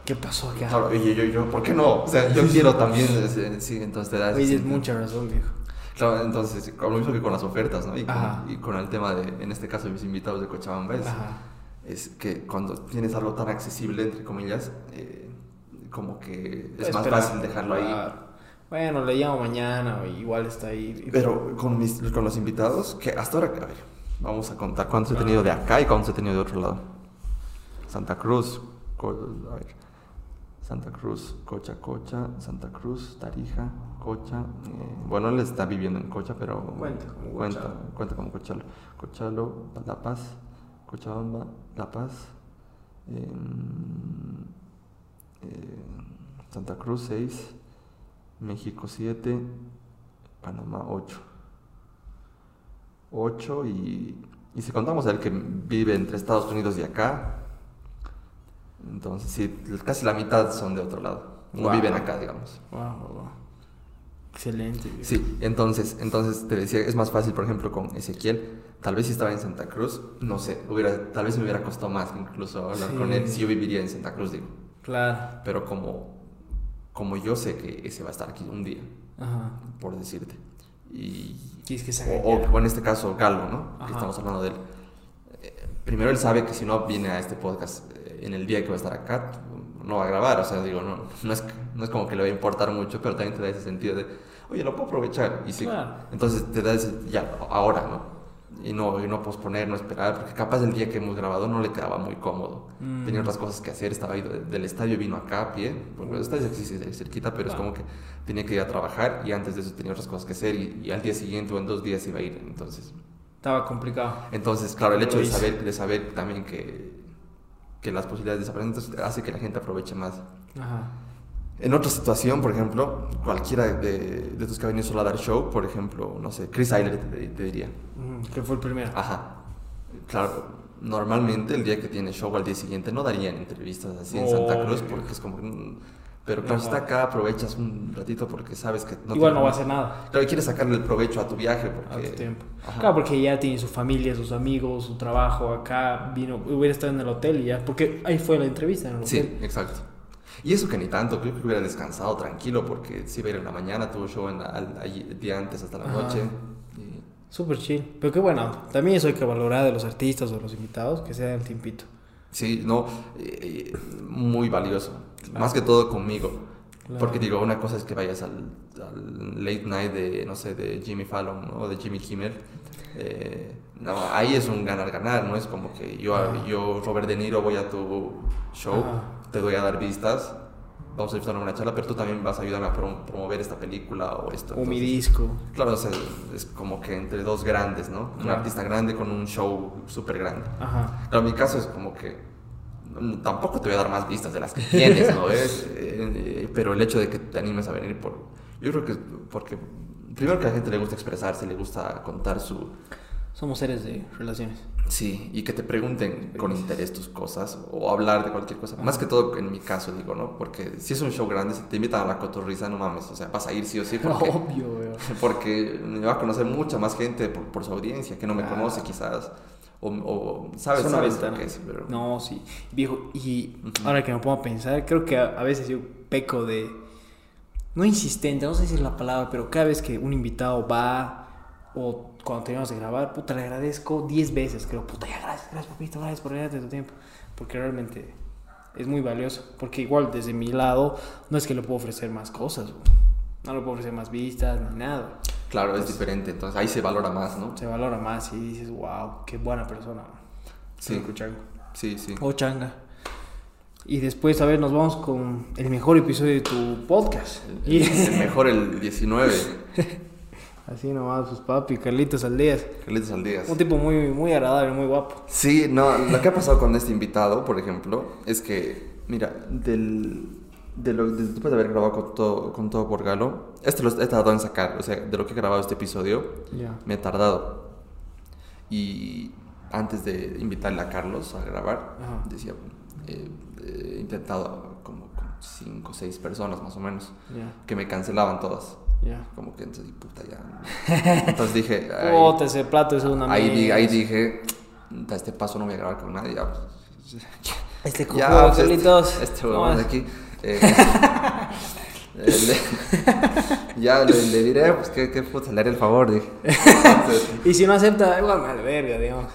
¿Qué pasó acá? Claro, oye, yo, yo, ¿por qué no? O sea, yo quiero también, eh, sí, entonces te da Oye, mucha razón, viejo. Claro, entonces, lo mismo que con las ofertas, ¿no? Y con, y con el tema de, en este caso, de mis invitados de Cochabamba, es que cuando tienes algo tan accesible, entre comillas, eh, como que es más fácil dejarlo ahí. Claro. Bueno, le llamo mañana, igual está ahí. Pero con, mis, con los invitados, que hasta ahora, a ver, vamos a contar cuántos he tenido de acá y cuántos he tenido de otro lado. Santa Cruz, a ver, Santa Cruz, Cocha, Cocha, Santa Cruz, Tarija, Cocha. eh, bueno, él está viviendo en Cocha, pero Cuenta como cuenta, Cochalo. cuenta como Cochalo. Cochalo, La Paz, Cochabamba, La Paz, em, eh, Santa Cruz 6, México 7, Panamá 8. 8 y, y si contamos el que vive entre Estados Unidos y acá, entonces sí, casi la mitad son de otro lado. No Wow. viven acá, digamos. Wow, wow, wow. Excelente. viejo. Sí, entonces, entonces te decía, es más fácil, por ejemplo, con Ezequiel. Tal vez si estaba en Santa Cruz, no sé, hubiera, tal vez me hubiera costado más incluso hablar Sí. con él si yo viviría en Santa Cruz, digo. Claro. Pero como, como yo sé que ese va a estar aquí un día, Ajá. por decirte. Y, que se o, en este caso, Galo, ¿no? Que estamos hablando de él. Eh, primero él sabe que si no viene a este podcast eh, en el día que va a estar acá, no va a grabar. O sea, digo, no, no, es, no es como que le va a importar mucho, pero también te da ese sentido de, oye, lo puedo aprovechar. Y sí, Claro. entonces te da ese, ya, ahora, ¿no? Y no, y no posponer, no esperar, porque capaz el día que hemos grabado no le quedaba muy cómodo. Mm. Tenía otras cosas que hacer, estaba ahí de- del estadio, vino acá a pie, porque el estadio sí sí, cerquita, pero es Ah. como que tenía que ir a trabajar y antes de eso tenía otras cosas que hacer y, y al día siguiente o en dos días iba a ir, entonces... Estaba complicado. Entonces, claro, el hecho de saber, de saber también que, que las posibilidades desaparecen, entonces hace que la gente aproveche más. Ajá. En otra situación, por ejemplo, cualquiera de, de tus que ha venido solo a dar show, por ejemplo, no sé, Chris Isler te, te diría. Mm, que fue el primero. Ajá. Claro, normalmente el día que tiene show al día siguiente no darían entrevistas así en Santa Cruz porque es como... mm, Pero claro, está acá, aprovechas un ratito porque sabes que no Igual no va a hacer nada Claro, y quieres sacarle el provecho a tu viaje a porque... tu tiempo. Ajá. Claro, porque ya tiene su familia, sus amigos, su trabajo acá. Vino, hubiera estado en el hotel y ya. Porque ahí fue la entrevista en el hotel. Sí, exacto. Y eso que ni tanto, creo que hubiera descansado tranquilo porque si iba a ir en la mañana, tuvo show en la- al- allí- el día antes hasta la Ajá. noche. y- Súper chill. Pero qué bueno. También eso hay que valorar de los artistas o los invitados, que sea el tiempito. Sí, no, eh, eh, muy valioso. Claro. Más que todo conmigo. Claro. Porque digo, una cosa es que vayas al, al late night de, no sé, de Jimmy Fallon ¿no? o de Jimmy Kimmel. Eh, no, ahí es un ganar-ganar, ¿no? Es como que yo, yo, Robert De Niro, voy a tu show, Ajá. te doy a dar vistas, vamos a disfrutar una charla, pero tú también vas a ayudarme a prom- promover esta película o esto. O mi Entonces, disco. Claro, o sea, es como que entre dos grandes, ¿no? Un artista grande con un show súper grande. Ajá. Claro, en mi caso es como que mm, tampoco te voy a dar más vistas de las que tienes, ¿no? Es, eh, eh, pero el hecho de que te animes a venir por... Yo creo que es porque... Primero que a la gente le gusta expresarse, le gusta contar su... Somos seres de relaciones. Sí, y que te pregunten con interés tus cosas o hablar de cualquier cosa. Más que todo en mi caso, digo, ¿no? Porque si es un show grande, si te invitan a la cotorriza, no mames, o sea, vas a ir sí o sí porque... Obvio. Porque me va a conocer mucha más gente por, por su audiencia que no me Claro. conoce quizás. O, o sabes, sabes lo que es, pero... No, sí. Viejo, y ahora que me pongo a pensar, creo que a, a veces yo peco de. No insistente, no sé si es la palabra, pero cada vez que un invitado va o cuando terminamos de grabar, puta, le agradezco 10 veces. Creo, puta, ya gracias, gracias, papito, gracias por regalarte tu tiempo. Porque realmente es muy valioso. Porque igual desde mi lado, no es que le puedo ofrecer más cosas. No le puedo ofrecer más vistas ni nada. Claro, es diferente, entonces ahí se valora más, ¿no? Se valora más y dices, wow, qué buena persona. Sí. Sí. Chango. Sí, sí. O changa. Y después, a ver, nos vamos con el mejor episodio de tu podcast. El, mejor, el 19, así nomás, pues papi, Carlitos Aldeas. Carlitos Aldías. Un tipo muy, muy agradable, muy guapo. Sí, no, lo que ha pasado con este invitado, por ejemplo, es que, mira, del, de lo, de- después de haber grabado con todo, con todo por Galo, este lo he tardado en sacar, o sea, de lo que he grabado este episodio, Ya. me he tardado. Y antes de invitarle a Carlos a grabar, Ajá. decía, eh, he intentado como con cinco o seis personas más o menos, Ya. que me cancelaban todas. Ya. Como que entonces, puta, ya. Entonces dije, ay, ese plato es una ahí, ahí dije, a este paso no voy a grabar con nadie. Ya, pues, Este cojudo, ya, pues, este-. Este ¿cómo huevón de aquí. eh, eh, le- ya le, le diré, pues que, que puta, le haré el favor, dije. Entonces, Y si no acepta, igual me alberga, digamos.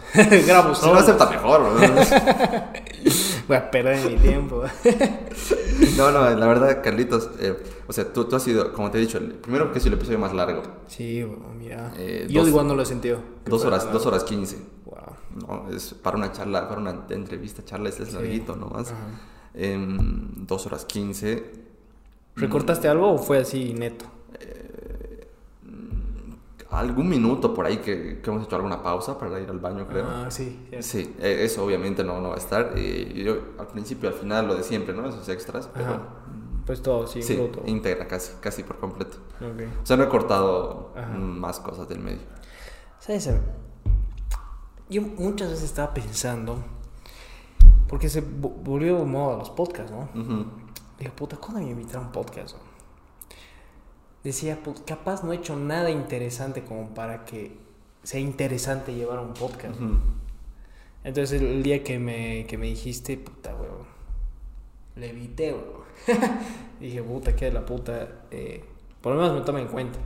Grabo si solo. no acepta mejor. Voy a perder mi tiempo. No, no, la verdad, Carlitos, eh, o sea, tú, tú has sido, como te he dicho, el primero que es el episodio más largo. Sí, bueno, mira. Eh, Yo dos- igual no lo he sentido. Dos horas, dos horas quince. Wow. ¿no? Es para una charla, para una entrevista, charla, es, Sí. larguito nomás. Em, dos horas quince. ¿Recortaste algo o fue así neto? Algún minuto por ahí que, que hemos hecho alguna pausa para ir al baño, creo. Ah, sí. cierto. Sí, eh, eso obviamente no, no va a estar. Y yo al principio, al final, lo de siempre, ¿no? Esos extras, pero Ajá. Pues todo, sí, sí, bruto. íntegra casi, casi por completo. Ok. O sea, no he cortado Ajá. más cosas del medio. ¿Sabes? Yo muchas veces estaba pensando, porque se vo- volvió de moda los podcasts, ¿no? Ujú. Digo, puta, ¿cuándo me invitaron a un podcast? no? Decía, "Put- capaz no he hecho nada interesante como para que sea interesante llevar un podcast. Entonces el día que me, que me dijiste, puta, weón, le evité, weón. Dije, puta, que de la puta. eh, por lo menos me toma en cuenta.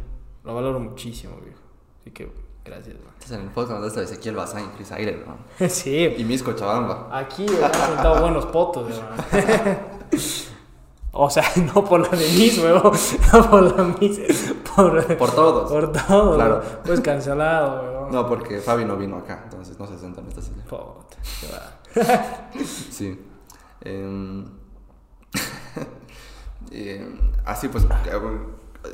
Lo valoro muchísimo, viejo. Así que, gracias, man. Estás en el podcast de Ezequiel Bazán y Chris Aire, ¿no? sí, Y Miss Cochabamba. aquí weón, han sentado buenos potos, weón. O sea, no por la de huevón. No por la Miss. Por, Por todos. por todo. Claro. Pues cancelado, huevón. No, porque Fabi no vino acá, entonces no se senta en esta silla. Puta, qué va. Sí. Em, em, así pues,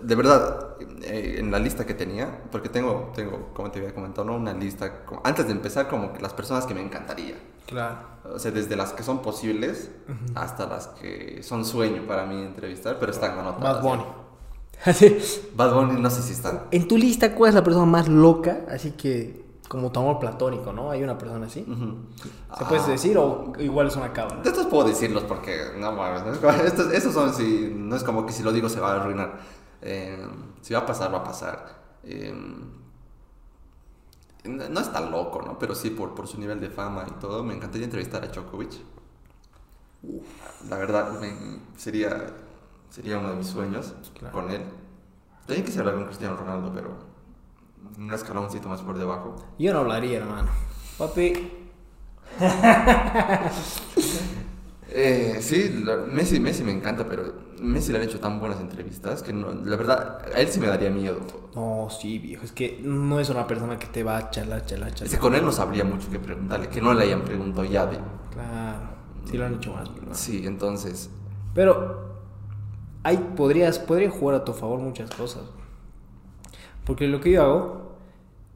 de verdad, eh, en la lista que tenía, porque tengo, tengo, como te había comentado, ¿no? una lista, como- antes de empezar, como que las personas que me encantaría. Claro. O sea, desde las que son posibles hasta las que son sueño para mí entrevistar, pero están anotadas. Bad Bunny. Así. Bad Bunny no sé si están. En tu lista, ¿cuál es la persona más loca? Así que, como tu amor platónico, ¿no? Hay una persona así. Ujú. ¿Se puede Ah, decir o igual es una cábala? De estos puedo decirlos porque, no mames, estos, estos son, si, no es como que si lo digo se va a arruinar. Eh, si va a pasar, va a pasar. Eh, no no es tan loco, ¿no? Pero sí, por, por su nivel de fama y todo, me encantaría entrevistar a Djokovic. La verdad, me- sería, sería uno de mis sueños Claro. con él. También quisiera hablar con Cristiano Ronaldo, pero un escaloncito más por debajo. Yo no hablaría, hermano. Papi. Eh, sí, Messi, Messi me encanta, pero Messi le han hecho tan buenas entrevistas que no, la verdad, a él sí me daría miedo. No, sí, viejo. Es que no es una persona que te va a chalar, chalar, Es que con él no sabría mucho que preguntarle, que no le hayan preguntado ya de... Claro. Sí lo han hecho más, ¿verdad? Sí, entonces... Pero hay, podrías, podría jugar a tu favor muchas cosas. Porque lo que yo hago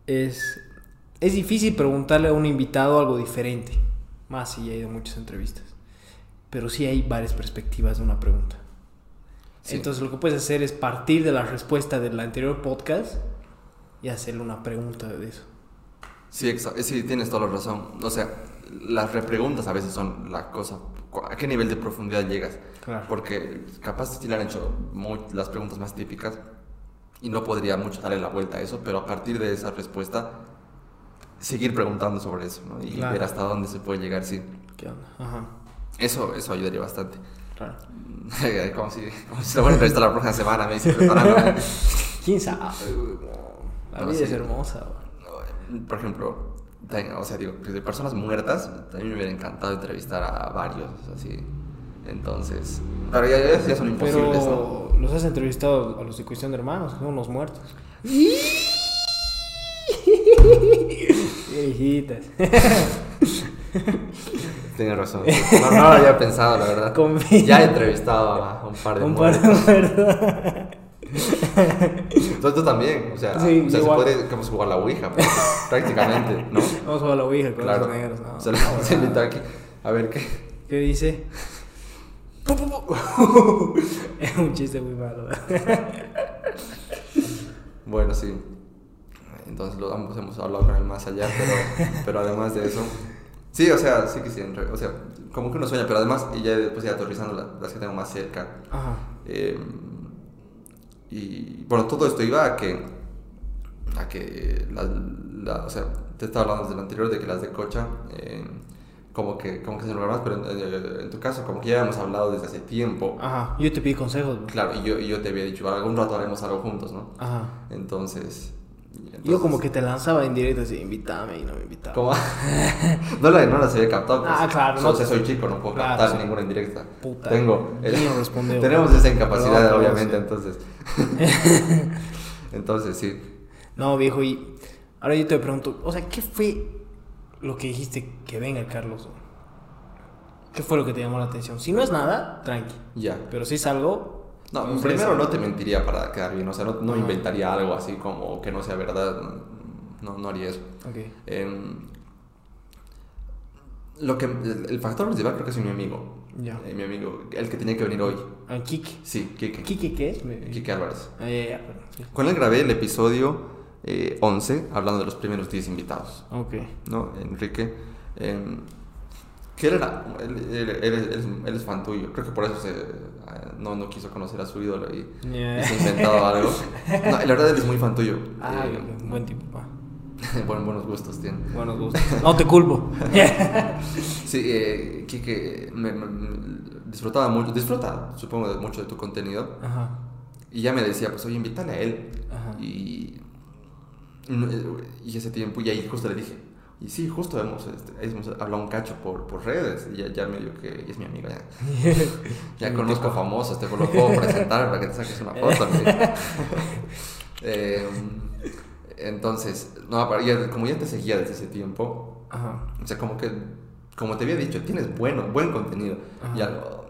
es... Es difícil preguntarle a un invitado algo diferente. Más si ya he ido a muchas entrevistas. Pero sí hay varias perspectivas de una pregunta. Sí. Entonces lo que puedes hacer es partir de la respuesta del anterior podcast y hacerle una pregunta de eso. Sí, exa- sí, tienes toda la razón. O sea, las repreguntas a veces son la cosa... ¿A qué nivel de profundidad llegas? Claro. Porque capaz sí le han hecho muy- las preguntas más típicas y no podría mucho darle la vuelta a eso, pero a partir de esa respuesta seguir preguntando sobre eso ¿no? y Claro. ver hasta dónde se puede llegar, sí. ¿Qué onda? Ajá. Eso, eso ayudaría bastante. Claro. como si, como si a entrevistar la próxima semana, me dice, preparándome. ¿Quién sabe? güey? La No, vida es hermosa. güey. Por ejemplo, o sea, digo, de personas muertas, también me hubiera encantado entrevistar a varios, así. Entonces, pero ya, ya- ya son imposibles, ¿no? Pero los has entrevistado a los de Cuestión de Hermanos, son los muertos. Viejitas. Tienes razón. No, no lo había pensado, la verdad. Confía. Ya he entrevistado a un par de Un par de muertos. muertos. Tú, también, o sea, Sí, o sea se puede como jugar la Ouija, pues, prácticamente, ¿no? Vamos a jugar a la Ouija con Claro. los negros. No, Se vamos a no. invitar aquí. A ver qué. ¿Qué dice? Es un chiste muy malo. Bueno, sí. Entonces lo, ambos hemos hablado con el más allá, pero, pero además de eso. Sí, o sea, sí que sí. O sea, como que uno sueña, pero además, y ya después ya aterrizando la- las que tengo más cerca. Ajá. eh, y bueno, todo esto iba a que. A que. La, la- o sea, te estaba hablando desde lo anterior de que las de Cocha. eh, como que, como que se lograron más, pero en, tu caso, como que ya habíamos hablado desde hace tiempo. Ajá. Yo te pedí consejos. Claro, y yo, y yo te había dicho, algún rato haremos algo juntos, ¿no? Ajá. Entonces. Yo como que te lanzaba en directo así, invítame y no me invitaba. ¿Cómo? no, la, no las había captado. Pues. Ah, claro, no o sea, soy chico, no puedo Claro, captar sí. ninguna indirecta. Puta. Tengo. ¿Quién no respondió? Tenemos esa incapacidad, obviamente, sí. entonces. entonces, sí. No, viejo, y ahora yo te pregunto, o sea, ¿qué fue lo que dijiste que venga el Carlos? ¿Qué fue lo que te llamó la atención? Si no es nada, tranqui. Ya. Pero si es algo... No, primero no te mentiría para quedar bien, o sea, no, inventaría algo así como que no sea verdad. No, no haría eso. Ok. Em, lo que, el, factor principal creo que es mi amigo. Ya. Eh, mi amigo, el que tenía que venir hoy. Ah, Kike. Sí, Kike. ¿Kike qué es? Kike Álvarez. Ah, ya, ya, perdón, sí. Con él grabé el episodio eh, 11, hablando de los primeros 10 invitados, Ok. ¿no? Enrique, em, que él era, él, él- él- él es, fan tuyo, creo que por eso se, ah, no, no quiso conocer a su ídolo y, Ya. y se ha inventado algo. No, la verdad él es muy fan tuyo. Ah, Eh, buen tipo, pa. buen- buenos gustos tiene. Buenos gustos. No te culpo. Sí, eh, Kike me, me- me disfrutaba mucho, disfruta, supongo, de mucho de tu contenido. Ajá. Y ya me decía, pues oye, invítale a él. Ajá. Y, y ese tiempo, y ahí justo le dije, Y sí, justo hemos, este, hemos hablado un cacho por, por redes. Y ya, ya medio que es mi amiga. Ya, ya conozco famosos, te lo puedo presentar para que te saques una foto. eh, entonces, no, como ya te seguía desde ese tiempo, Ajá. o sea, como que, como te había dicho, tienes bueno, buen contenido. Y algo,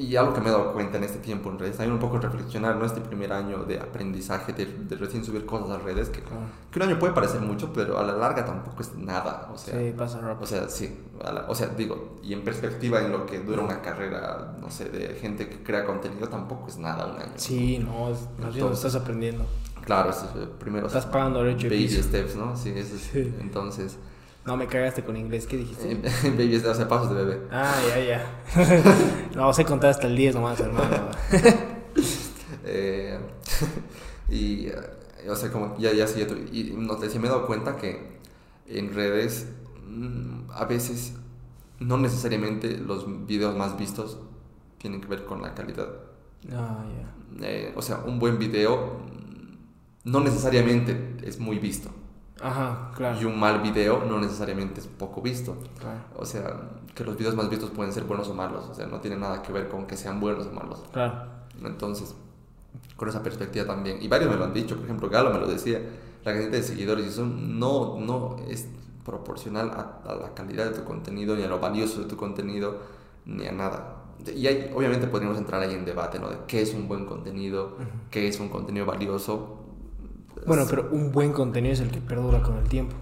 y algo que me he dado cuenta en este tiempo en redes, también un poco reflexionar, ¿no? Este primer año de aprendizaje, de, de recién subir cosas a redes, que, que, un año puede parecer mucho, pero a la larga tampoco es nada. O sea, sí, pasa rápido. O sea, sí. o sea, digo, y en perspectiva en lo que dura una carrera, no sé, de gente que crea contenido, tampoco es nada un año. Sí, no, es, estás aprendiendo. Claro, eso es primero. Estás pagando derecho Baby steps, ¿no? Sí, eso es. Sí. Entonces. No, me cagaste con inglés, ¿qué dijiste? Baby o sea, pasos de bebé. Ah, ya, ya. no, sé contar hasta el 10 nomás, hermano. eh, y, o sea, como ya, ya, sí, y no te me he dado cuenta que en redes mm, a veces no necesariamente los videos más vistos tienen que ver con la calidad. Ah, ya. Eh, o sea, un buen video no necesariamente es muy visto. Ajá, claro. Y un mal video no necesariamente es poco visto. O sea, que los videos más vistos pueden ser buenos o malos. O sea, no tiene nada que ver con que sean buenos o malos. Claro. Entonces, con esa perspectiva también. Y varios me lo han dicho. Por ejemplo, Galo me lo decía. La cantidad de seguidores y eso no, no es proporcional a, la calidad de tu contenido, ni a lo valioso de tu contenido, ni a nada. Y hay, obviamente podríamos entrar ahí en debate, ¿no? De qué es un buen contenido, qué es un contenido valioso bueno, pero un buen contenido es el que perdura con el tiempo.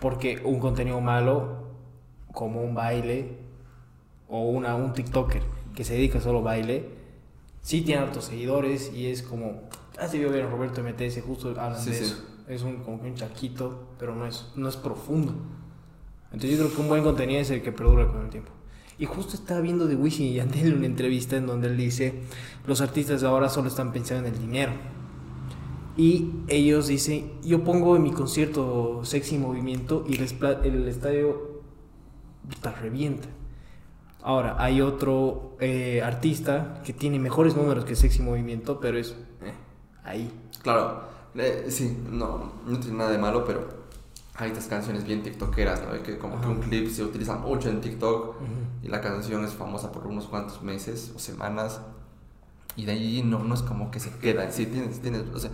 Porque un contenido malo, como un baile o una, un TikToker que se dedica solo a baile, sí tiene hartos seguidores y es como. Hace ah, ver a Roberto MTS, justo hablan de eso. Es un, como un chaquito, pero no es, no es profundo. Entonces yo creo que un buen contenido es el que perdura con el tiempo. Y justo estaba viendo de Wisin y Yandel una entrevista en donde él dice, los artistas de ahora solo están pensando en el dinero. Y ellos dicen, yo pongo en mi concierto Sexy Movimiento y el, estadio está revienta. Ahora, hay otro eh, artista que tiene mejores números que Sexy Movimiento, pero es eh, ahí. Claro, eh, sí, no, no tiene nada de malo, pero hay estas canciones bien tiktokeras, ¿no? Que como que un clip se utiliza mucho en TikTok y la canción es famosa por unos cuantos meses o semanas y de ahí no, no es como que se queda, sí, tienes, tienes, o sea,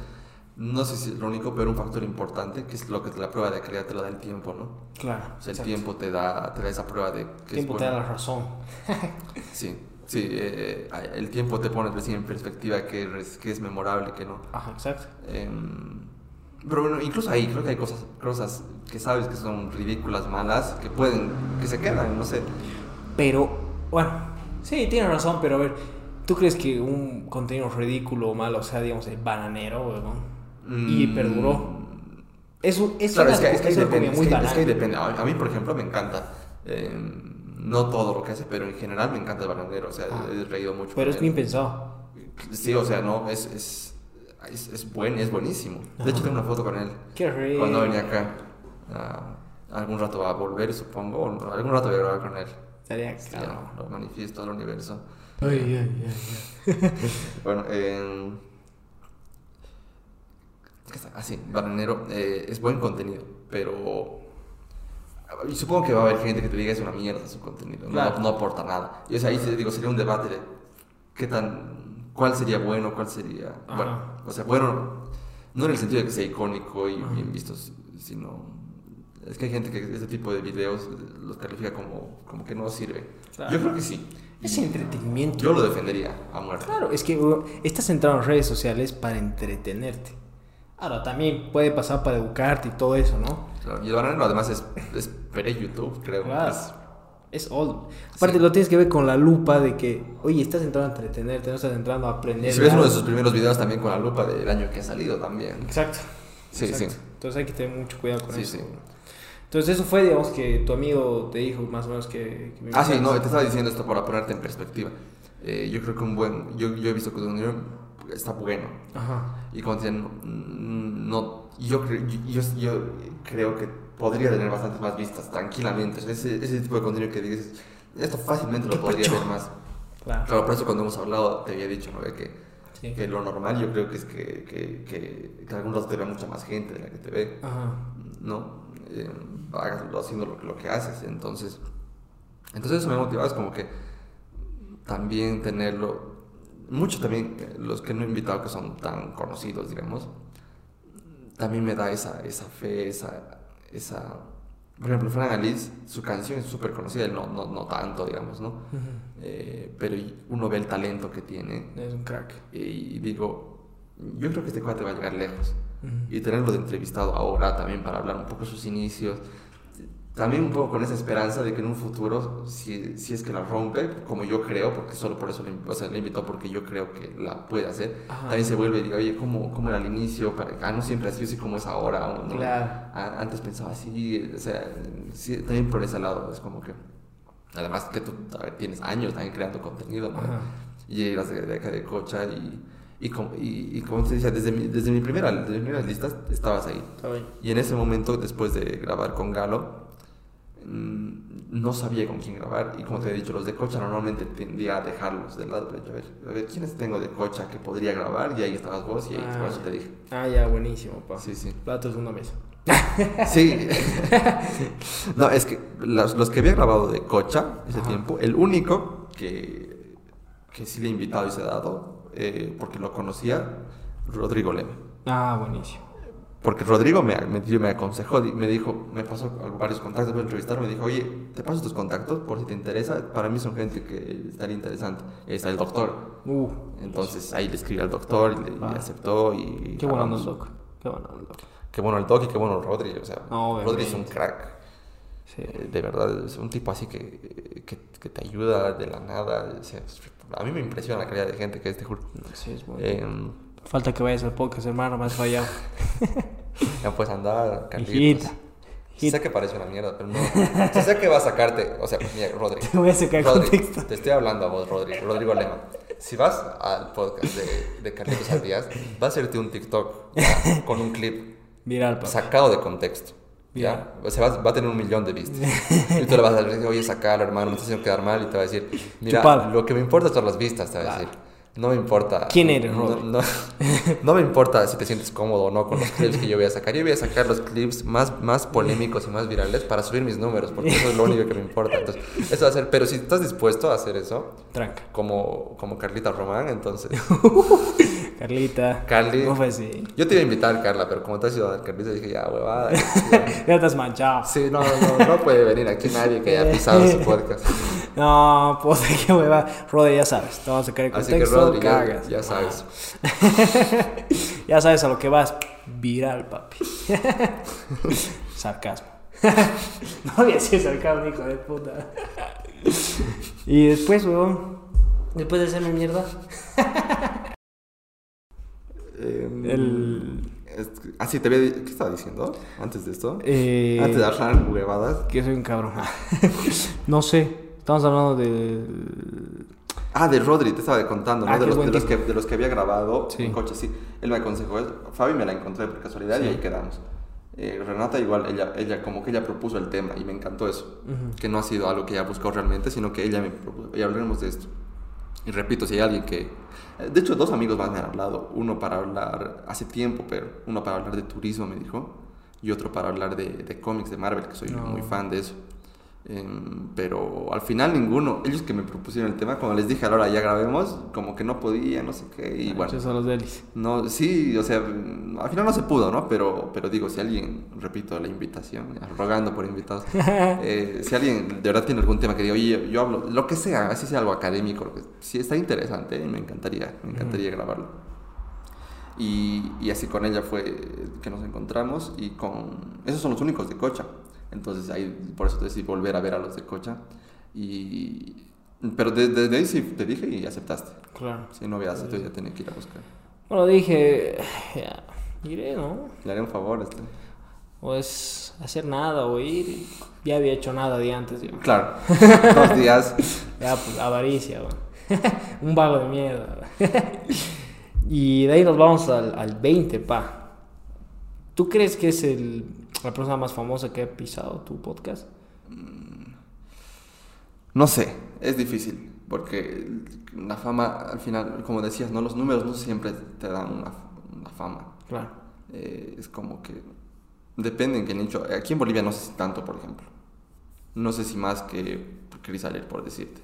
no sé si es lo único, pero un factor importante, que es lo que la prueba de calidad te lo da el tiempo, ¿no? Claro. O sea, el tiempo te da, te da esa prueba de que El tiempo te da la razón. sí, sí, eh, el tiempo te pone recién en perspectiva que es, que es memorable, que no. Ajá, exacto. Em, pero bueno, incluso ahí creo que hay cosas, cosas que sabes que son ridículas, malas, que pueden, que se quedan, no sé. Pero, bueno, sí, tienes razón, pero a ver, ¿tú crees que un contenido ridículo o malo, o sea, digamos, el bananero, ¿no? Y mm. perduró. Eso, es, claro, es, que, es, que, depende, muy es, que, depende. A mí, por ejemplo, me encanta. Eh, no todo lo que hace, pero en general me encanta el bananero. O sea, ah. he reído mucho. Pero es bien pensado. Sí, o sea, no, es, es, es, es, buen, es buenísimo. De hecho, tengo una foto con él. Qué rico. Cuando venía acá. Uh, algún rato va a volver, supongo. O algún rato voy a grabar con él. Estaría claro. lo manifiesto al universo. Ay, ay, ay, bueno, eh así, Bananero, eh, es buen contenido, pero y supongo que va a haber gente que te diga es una mierda su contenido, no, no, aporta nada. Y ahí digo, sería un debate de qué tan, cuál sería bueno, cuál sería, bueno, o sea, bueno, no en el sentido de que sea icónico y bien visto, sino es que hay gente que este tipo de videos los califica como, como que no sirve. Yo creo que sí. Es entretenimiento. Yo lo defendería a muerte. Claro, es que uh, estás centrado en redes sociales para entretenerte. Ahora, también puede pasar para educarte y todo eso, ¿no? Claro, y el bananero además es, es YouTube, creo. Claro. Es, old. Aparte, lo tienes que ver con la lupa de que, oye, estás entrando a entretenerte, no estás entrando a aprender. Y si ves uno de sus primeros videos también con la lupa del año que ha salido también. Exacto. Sí, sí. Entonces hay que tener mucho cuidado con eso. Sí. Entonces eso fue, digamos, que tu amigo te dijo más o menos que... ah, sí, no, te estaba diciendo esto para ponerte en perspectiva. Eh, yo creo que un buen... Yo, yo he visto que un está bueno. Ajá. Y como dicen, no, yo, yo, yo, creo que podría tener bastantes más vistas tranquilamente. Ese, ese tipo de contenido que dices, esto fácilmente lo podría ver más. Claro. claro, por eso cuando hemos hablado te había dicho, ¿no? Que, que lo normal yo creo que es que, que, que, que algún rato te vea mucha más gente de la que te ve. Ajá. ¿No? eh, haciendo lo, lo que haces. Entonces, entonces eso me motivaba, es como que también tenerlo, muchos también, eh, los que no he invitado que son tan conocidos, digamos, también me da esa, esa fe, esa, esa... Por ejemplo, Fran Alice, su canción es súper conocida, no, no, no tanto, digamos, ¿no? Eh, pero uno ve el talento que tiene. Es un crack. Y digo, yo creo que este cuate va a llegar lejos. Y tenerlo de entrevistado ahora también para hablar un poco de sus inicios, también un poco con esa esperanza de que en un futuro, si, si es que la rompe, como yo creo, porque solo por eso le, o sea, le invitó porque yo creo que la puede hacer, Ajá. también se vuelve y diga, oye, ¿cómo, cómo era al inicio? Para, ah, no siempre sido así como es ahora. o no. Claro. A- antes pensaba así, o sea, sí, también por ese lado, es como que, además que tú a ver, tienes años también creando contenido, ¿no? Y llegas de, de acá de Cocha y, y, como, y, y como te decía, desde mi, desde mi primera, desde mis primeras listas estabas ahí. Está. Y en ese momento, después de grabar con Galo, no sabía con quién grabar. Y como te he dicho, los de Cocha normalmente tendía a dejarlos de lado. Pero yo, a ver, a ver, ¿quiénes tengo de Cocha que podría grabar? Y ahí estabas vos y ahí, Ah. por eso te dije. Ah, ya, buenísimo, pa. Sí, sí. Platos una mesa. Sí. no, es que los, los que había grabado de Cocha ese Ajá. tiempo, el único que, que sí le he invitado y se ha dado, eh, porque lo conocía, Rodrigo Lema. Ah, buenísimo. Porque Rodrigo me, me, me aconsejó, me dijo, me pasó varios contactos para entrevistar, me dijo, oye, te paso tus contactos por si te interesa. Para mí son gente que estaría interesante. Está el doctor. Uh, Entonces ahí le escribí al doctor y, le, y Ah. aceptó. Y qué bueno el doc. Qué bueno el doc. Qué bueno el doc y qué bueno el Rodri. O sea, No, Rodri es un crack. Sí. Eh, De verdad, es un tipo así que, que, que te ayuda de la nada. o sea, a mí me impresiona la calidad de gente que es, te juro. Sí, es bueno. Eh, Falta que vayas al podcast, hermano, has fallado. ya puedes andar, Carlitos. Hijita. Sé que parece una mierda, pero no. Sé que va a sacarte. O sea, mira, Rodri. Te voy a sacar Rodri, contexto. te estoy hablando a vos, Rodri, Rodrigo Lema. Si vas al podcast de, de Carlitos Aldías, va a hacerte un TikTok ya, con un clip Viral, sacado de contexto. ¿ya? O sea, va, va a tener un millón de vistas. Y tú le vas a decir, oye, sacalo, hermano, me estás haciendo quedar mal. Y te va a decir, mira, lo que me importa son las vistas, te va a decir. No me importa. ¿Quién eres, no, no, no me importa si te sientes cómodo o no con los clips que yo voy a sacar. Yo voy a sacar los clips más, más polémicos y más virales para subir mis números, porque eso es lo único que me importa. Entonces, eso va a ser. Pero si estás dispuesto a hacer eso, Tranca. como, como Carlita Román, entonces. Carlita. Carly. No fue así. Yo te iba a invitar, Carla, pero como te has ido a Carlita, dije, ya, huevada. Ya estás manchado. Sí, no, no, no puede venir aquí nadie que haya pisado su podcast. No, pues qué hueva. Rodri, ya sabes. Te vamos a sacar el Así que contexto. Rodri, ya, cagas. ya sabes. ya sabes a lo que vas. Viral, papi. Sarcasmo. no voy a decir sarcasmo, hijo de puta. y después, weón. Después de hacerme mierda. Eh, El- Ah, sí, te había... ¿Qué estaba diciendo antes de esto? Eh, Antes de hablar huevadas. Que soy un cabrón. no sé. Estamos hablando de. Ah, de Rodri, te estaba contando, ¿no? Ah, de, los, de, los que, de los que había grabado Sí. en coche, sí. Él me aconsejó eso. Fabi me la encontré por casualidad Sí. y ahí quedamos. Eh, Renata igual, ella, ella como que ella propuso el tema y me encantó eso. Ujú. Que no ha sido algo que ella buscó realmente, sino que ella me propuso. Y hablaremos de esto. Y repito, si hay alguien que... eh, De hecho, dos amigos más me han hablado. Uno para hablar hace tiempo, pero uno para hablar de turismo, me dijo. Y otro para hablar de, de cómics de Marvel, que soy No. muy fan de eso. Em, pero al final ninguno, ellos que me propusieron el tema, cuando les dije a la hora ya grabemos, como que no podía, no sé qué. Y bueno, Esos son los delis. no, sí, o sea, mm, al final no se pudo, ¿no? Pero, pero digo, si alguien, repito la invitación, rogando por invitados, eh, si alguien de verdad tiene algún tema que diga, oye, yo hablo, lo que sea, así sea algo académico, lo que, sí está interesante, me encantaría, me encantaría grabarlo. Y, y así con ella fue que nos encontramos y con... Esos son los únicos de Cocha. Entonces ahí, por eso decidí volver a ver a los de Cocha. Y... Pero desde de ahí sí te dije y aceptaste. Claro. Si no hubieras aceptado ya tenía que ir a buscar. Bueno, dije. Ya. Iré, ¿no? Le haré un favor a este. O es hacer nada o ir. Ya había hecho nada de antes. Yo. Claro, dos días. Ya, pues, avaricia. Un vago de mierda. y de ahí nos vamos al, al 20, pa. ¿Tú crees que es el, la persona más famosa que ha pisado tu podcast? No sé, es difícil, porque la fama, al final, como decías, ¿no? los números no siempre te dan una, una fama. Claro. Eh, es como que Depende en qué nicho. Aquí en Bolivia no sé si tanto, por ejemplo. No sé si más que Crisalir, por decirte.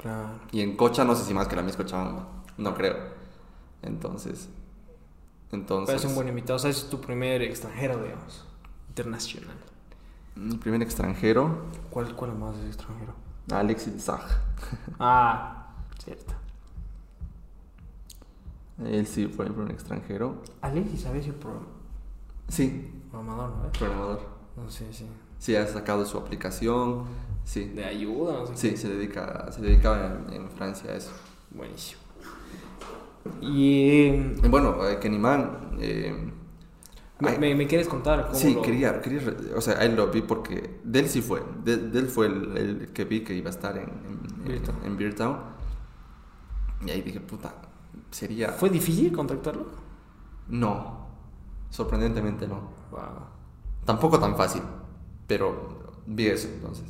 Claro. Y en Cocha no sé si más que la misma Cochabamba. No creo. Entonces. Entonces. Pero es un buen invitado. O sea, es tu primer extranjero, digamos. Internacional. Mi primer extranjero, ¿Cuál, cuál más es extranjero? Alexis Zag. Ah, cierto. Él sí fue el primer extranjero. Alexis, ¿sabes el programa? Sí, Programador, ¿no? programador. No sé, sí. Sí, ha sacado su aplicación. Sí. De ayuda, no sé. Sí, se dedica, se dedicaba en, en Francia a eso. Buenísimo. Y. bueno, eh, Kennyman. Eh, ¿Me, ay, me, me quieres contar cómo sí, lo- quería, quería, o sea, ahí lo vi porque de él sí fue, de, de él fue el, el que vi que iba a estar en, en, Beer Town. en Beer Town. Y ahí dije, puta, sería... ¿Fue difícil contactarlo? No, sorprendentemente no. Wow. Tampoco tan fácil, pero vi eso entonces.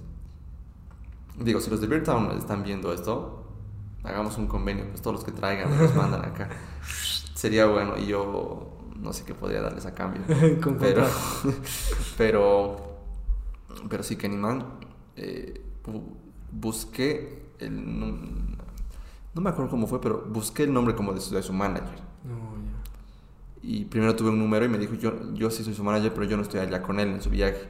Digo, si los de Beer Town están viendo esto, hagamos un convenio, pues todos los que traigan nos mandan acá. Sería bueno y yo no sé qué podría darles a cambio. Con pero, pero, pero sí, Kennyman, eh, bu- busqué el... No me acuerdo cómo fue, pero busqué el nombre como de su, de su manager. No, ya. Y primero tuve un número y me dijo, yo, yo sí soy su manager, pero yo no estoy allá con él en su viaje.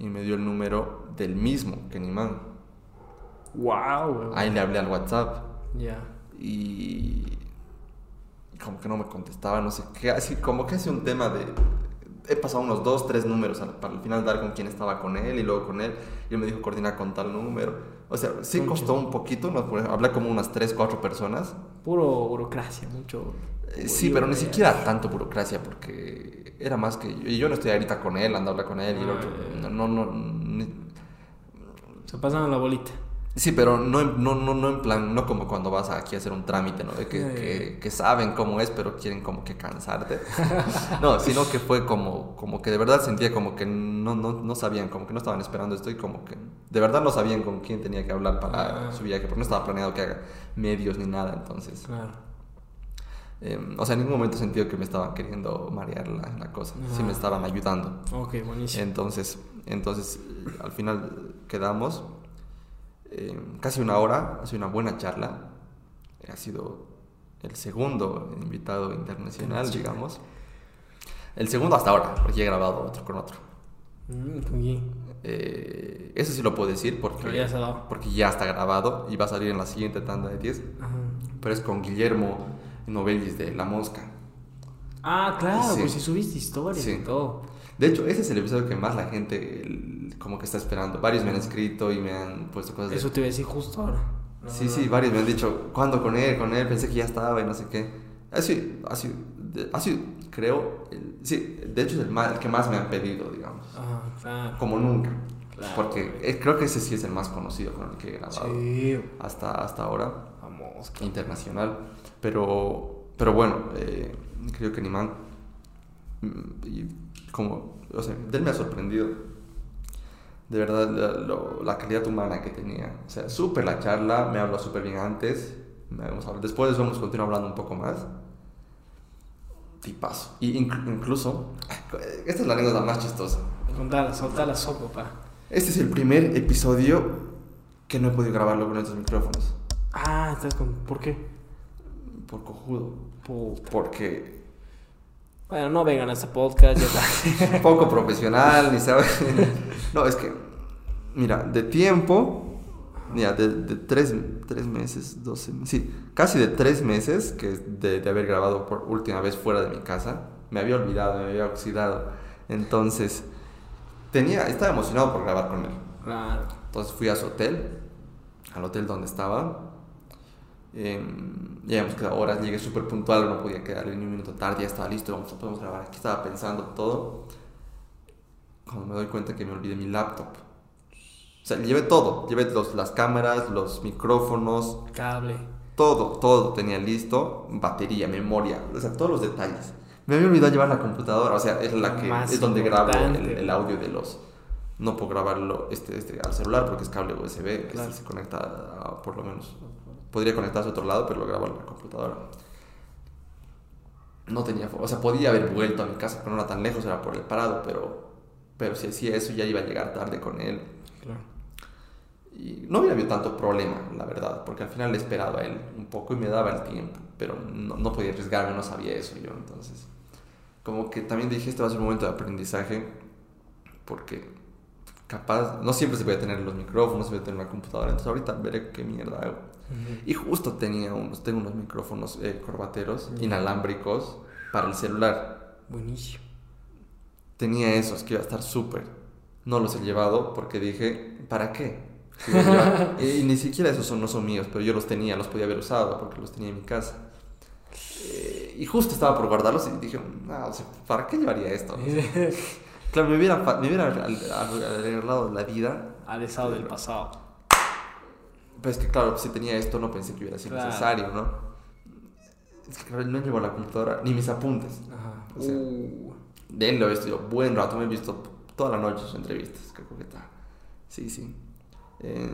Y me dio el número del mismo Kennyman. Wow, weón. Ahí le hablé al WhatsApp Ya. y como que no me contestaba, no sé qué, así como que hace un tema de... He pasado unos dos, tres números al- para al final dar con quién estaba con él y luego con él. Y él me dijo coordinar con tal número. O sea, sí costó un poquito, ¿no? Hablé como unas tres, cuatro personas. Puro burocracia, mucho. Eh, Sí, pero ni siquiera tanto burocracia, porque era más que... Y yo no estoy ahorita con él, ando a hablar con él y el Ah, otro... ya. No, no, no... ni- Se pasan la bolita. Sí, pero no, no, no, no en plan, no como cuando vas aquí a hacer un trámite, ¿no? De que, que, que saben cómo es, pero quieren como que cansarte. no, sino que fue como, como que de verdad sentía como que no, no, no sabían, como que no estaban esperando esto y como que de verdad no sabían con quién tenía que hablar para Ah. su viaje, porque no estaba planeado que haga medios ni nada, entonces... Claro. eh, o sea, en ningún momento he sentido que me estaban queriendo marear la, la cosa, sí me Ah. estaban ayudando. Ok, buenísimo. Entonces, entonces al final quedamos eh, casi una hora, ha sido una buena charla. Ha sido el segundo invitado internacional, digamos. El segundo hasta ahora, porque he grabado otro con otro. Mm, bien. Eh, eso sí lo puedo decir porque, ya porque ya está grabado y va a salir en la siguiente tanda de 10. Ajá. Pero es con Guillermo Novellis de La Mosca. Ah, claro, Sí. pues si subiste historias Sí. y todo. De hecho, ese es el episodio que más la gente como que está esperando. Varios me han escrito y me han puesto cosas de... Eso te iba a decir justo ahora. La Sí, verdad. sí, varios me han dicho, ¿cuándo con él? Con él, pensé que ya estaba y no sé qué. Así, así, de- así creo, el- sí, de hecho es el, más, el que más me han pedido, digamos. Ah, claro. Como nunca. Claro. Porque eh, creo que ese sí es el más conocido con el que he grabado Sí. hasta, hasta ahora, Vamos. internacional. Pero, pero bueno, eh, creo que Nimán, mm, como, o sea, de él me ha sorprendido. De verdad, la, lo- la calidad humana que tenía. O sea, súper la charla, me habló súper bien antes. Después de eso hemos continuado hablando un poco más. Tipazo. Y inc- incluso, esta es la anécdota más chistosa. Contala, solta la sopa, pa. Este es el primer episodio que no he podido grabarlo con estos micrófonos. Ah, estás con. ¿Por qué? Por cojudo. Puta. Porque Bueno, no vengan a este podcast, ya está. poco profesional, ni sabe. No, es que, mira, de tiempo, mira, de, de tres, tres meses, doce, sí, casi de tres meses que de, de haber grabado por última vez fuera de mi casa, me había olvidado, me había oxidado. Entonces, tenía, estaba emocionado por grabar con él. Claro. Entonces fui a su hotel, al hotel donde estaba. Eh, ya hemos quedado horas, llegué súper puntual, no podía quedarle ni un minuto tarde, ya estaba listo, vamos, podemos grabar. Aquí estaba pensando todo. Cuando me doy cuenta que me olvidé mi laptop. O sea, llevé todo, llevé los, las cámaras, los micrófonos, Cable. todo, todo tenía listo, batería, memoria, o sea, todos los detalles. Me había olvidado llevar la computadora, o sea, es la que Más es donde grabo el, audio de los. No puedo grabarlo este, este, al celular porque es cable USB, que Claro. se conecta a- por lo menos. Podría conectarse a otro lado, pero lo grabo en la computadora. No tenía, o sea, podía haber vuelto a mi casa, pero no era tan lejos, era por el parado, pero Pero si hacía eso ya iba a llegar tarde con él. Claro. Y no había habido tanto problema, la verdad, porque al final le esperaba a él un poco y me daba el tiempo, pero no, no podía arriesgarme, no sabía eso yo, entonces como que también dije, este va a ser un momento de aprendizaje, porque capaz, no siempre se puede tener los micrófonos, se puede tener una computadora, entonces ahorita veré qué mierda hago. Y justo tenía unos, tengo unos micrófonos eh, corbateros, inalámbricos, para el celular. Buenísimo. Tenía esos que iba a estar súper. No los he llevado porque dije, ¿para qué? Si y, ni siquiera esos son, no son míos, pero yo los tenía, los podía haber usado porque los tenía en mi casa. Eh, y justo estaba por guardarlos y dije, no, o sea, ¿para qué llevaría esto? Claro, me hubiera, me hubiera arreglado la vida. Al estado del pasado. Pero es que, claro, si tenía esto, no pensé que hubiera sido Claro. necesario, ¿no? Es que, claro, no llevo la computadora ni mis apuntes. Ajá. O sea, Uh, De él lo he visto yo buen rato, me he visto toda la noche sus entrevistas, creo que está. Sí, sí. Eh,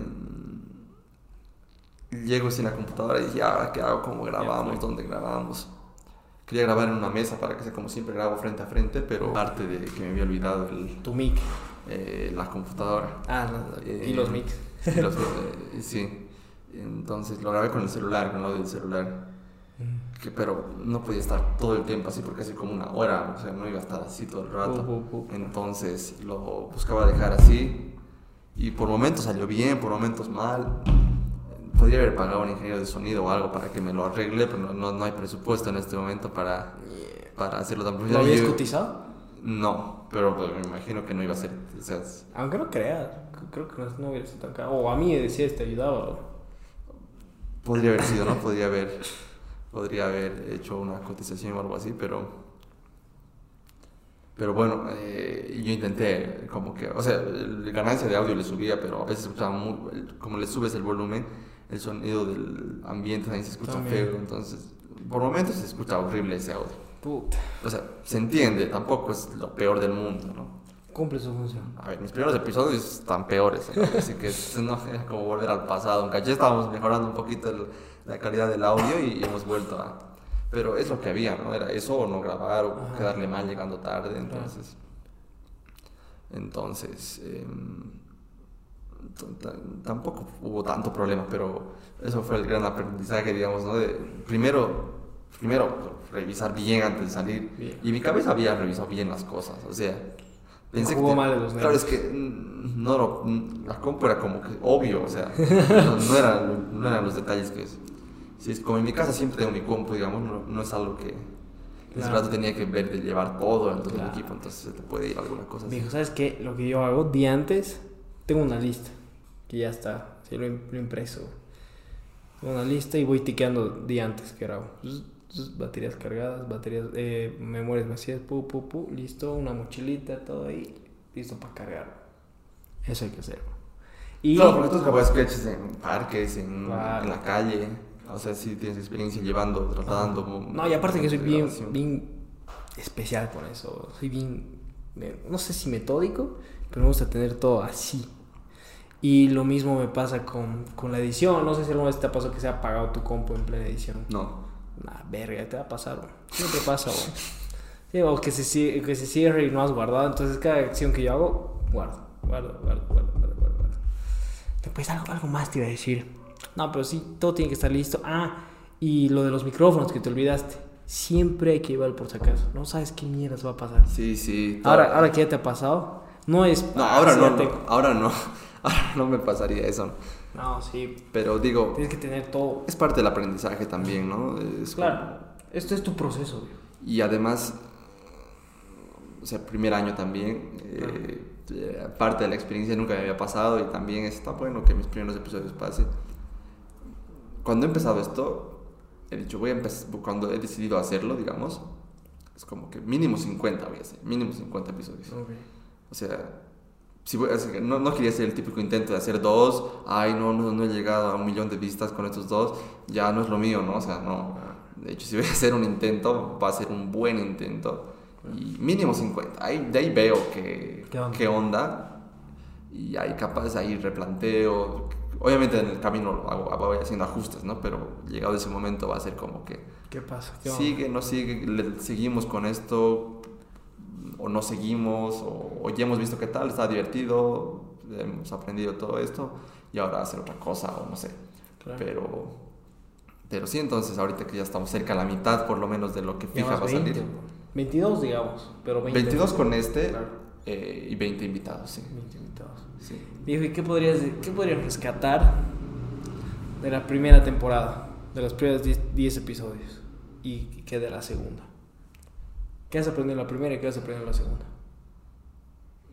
llego sin la computadora y dije, ahora qué hago, cómo grabamos, dónde grabamos. Quería grabar en una mesa para que sea como siempre grabo frente a frente, pero parte de que me había olvidado el, tu mic. eh, la computadora. Ah, no, Eh, y los mics. Los- eh, sí. Entonces lo grabé con el celular, con el audio del celular. Que, pero no podía estar todo el tiempo así porque hace como una hora, o sea, no iba a estar así todo el rato. Entonces lo buscaba dejar así y por momentos salió bien, por momentos mal. Podría haber pagado a un ingeniero de sonido o algo para que me lo arregle, pero no, no, no hay presupuesto en este momento para, para hacerlo tan ¿Lo profesional. habías Yo- cotizado? No, pero pues, me imagino que no iba a ser. O sea, es- Aunque no creas. Creo que no, hubiera sido tan caro. O a mí decías te ayudaba. podría haber sido, ¿no? Podría haber, podría haber hecho una cotización o algo así, pero. Pero bueno, eh, yo intenté como que, o sea, la ganancia de audio le subía, pero a veces escuchaba muy, el- como le subes el volumen, el sonido del ambiente también se escucha También. feo, entonces por momentos se escucha horrible ese audio. Puta. O sea, se entiende, tampoco es lo peor del mundo, ¿no? Cumple su función. A ver, mis primeros episodios están peores, ¿no? así que es no, era como volver al pasado. Un caché estábamos mejorando un poquito el- la calidad del audio y hemos vuelto a... Pero es lo que había, ¿no? Era eso o no grabar o Ajá. quedarle mal llegando tarde, entonces... Entonces... t- tampoco hubo tanto problema, pero eso fue el gran aprendizaje, digamos, ¿no? De, primero, primero revisar bien antes de salir. Bien. Y mi cabeza había revisado bien las cosas, o sea... Pensé Jugó que mal de los Claro, es que no lo- mm, la compu era como que obvio, o sea, no, no eran, no eran los detalles que es. Si es como en mi casa siempre tengo mi compu, digamos, no, no es algo que ese Claro. rato tenía que ver de llevar todo en todo Claro. el equipo, entonces se te puede ir alguna cosa. Mijo, ¿sabes qué? Lo que yo hago día antes, tengo una lista. Que ya está. Sí, lo, lo impreso. Tengo una lista y voy tiqueando día antes que grabo. Zzz, Baterías cargadas, baterías, eh, memorias vacías, pu, pu, pu, listo, una mochilita, todo ahí, listo para cargar. Eso hay que hacer. Y Claro, porque tú sketches en parques, en, Claro. en la calle, o sea, sí tienes experiencia llevando, tratando. No, y aparte que soy bien, bien especial con eso. Soy bien, eh, no sé si metódico, pero me gusta tener todo así. Y lo mismo me pasa con, con la edición. No sé si alguna vez te ha pasado que se ha apagado tu compu en plena edición. No. Nah, verga, te va a pasar, bro. Siempre pasa, bro. Sí, o que se, que se cierre y no has guardado. Entonces, cada acción que yo hago, guardo, guardo, guardo, guardo, guardo, guardo. Después, algo, algo más te iba a decir. No, pero sí, todo tiene que estar listo. Ah, y lo de los micrófonos que te olvidaste. Siempre hay que llevar por si acaso. No sabes qué mierdas va a pasar. Sí, sí. Ahora, ahora que ya te ha pasado, no es. No, ah, ahora no, no, ahora no. Ahora no me pasaría eso. No, sí. Pero digo, Tienes que tener todo. es parte del aprendizaje también, ¿no? Es como- Claro, esto es tu proceso. güey. Y además, o sea, primer año también, eh, parte de la experiencia nunca me había pasado y también está bueno que mis primeros episodios pasen. Cuando he empezado esto, he dicho, voy a empezar, cuando he decidido hacerlo, digamos, es como que mínimo 50 voy a hacer, mínimo 50 episodios. O sea, si voy- así que no, no quería hacer el típico intento de hacer dos, ay, no, no, no he llegado a un millón de vistas con estos dos, ya no es lo mío, ¿no? O sea, no. De hecho, si voy a hacer un intento, va a ser un buen intento. Y mínimo 50. Ahí, de ahí veo que, ¿Qué onda? qué onda. Y ahí capaz, ahí replanteo. Obviamente en el camino hago, voy haciendo ajustes, ¿no? Pero llegado ese momento va a ser como que ¿Qué pasa? ¿Qué sigue, no sigue, le- seguimos con esto, o no seguimos, o, o ya hemos visto qué tal, está divertido, hemos aprendido todo esto, y ahora hacer otra cosa, o no sé. Claro. Pero, pero sí, entonces ahorita que ya estamos cerca a la mitad, por lo menos, de lo que fija va a 20, salir. 22, digamos, pero 20. 22 con este Claro. eh, y 20 invitados, sí. 20 invitados. sí. Viejo, ¿y qué podrías, qué podrías rescatar de la primera temporada? De los primeros 10 10 episodios. ¿Y qué de la segunda? ¿Qué has aprendido en la primera y qué has aprendido en la segunda?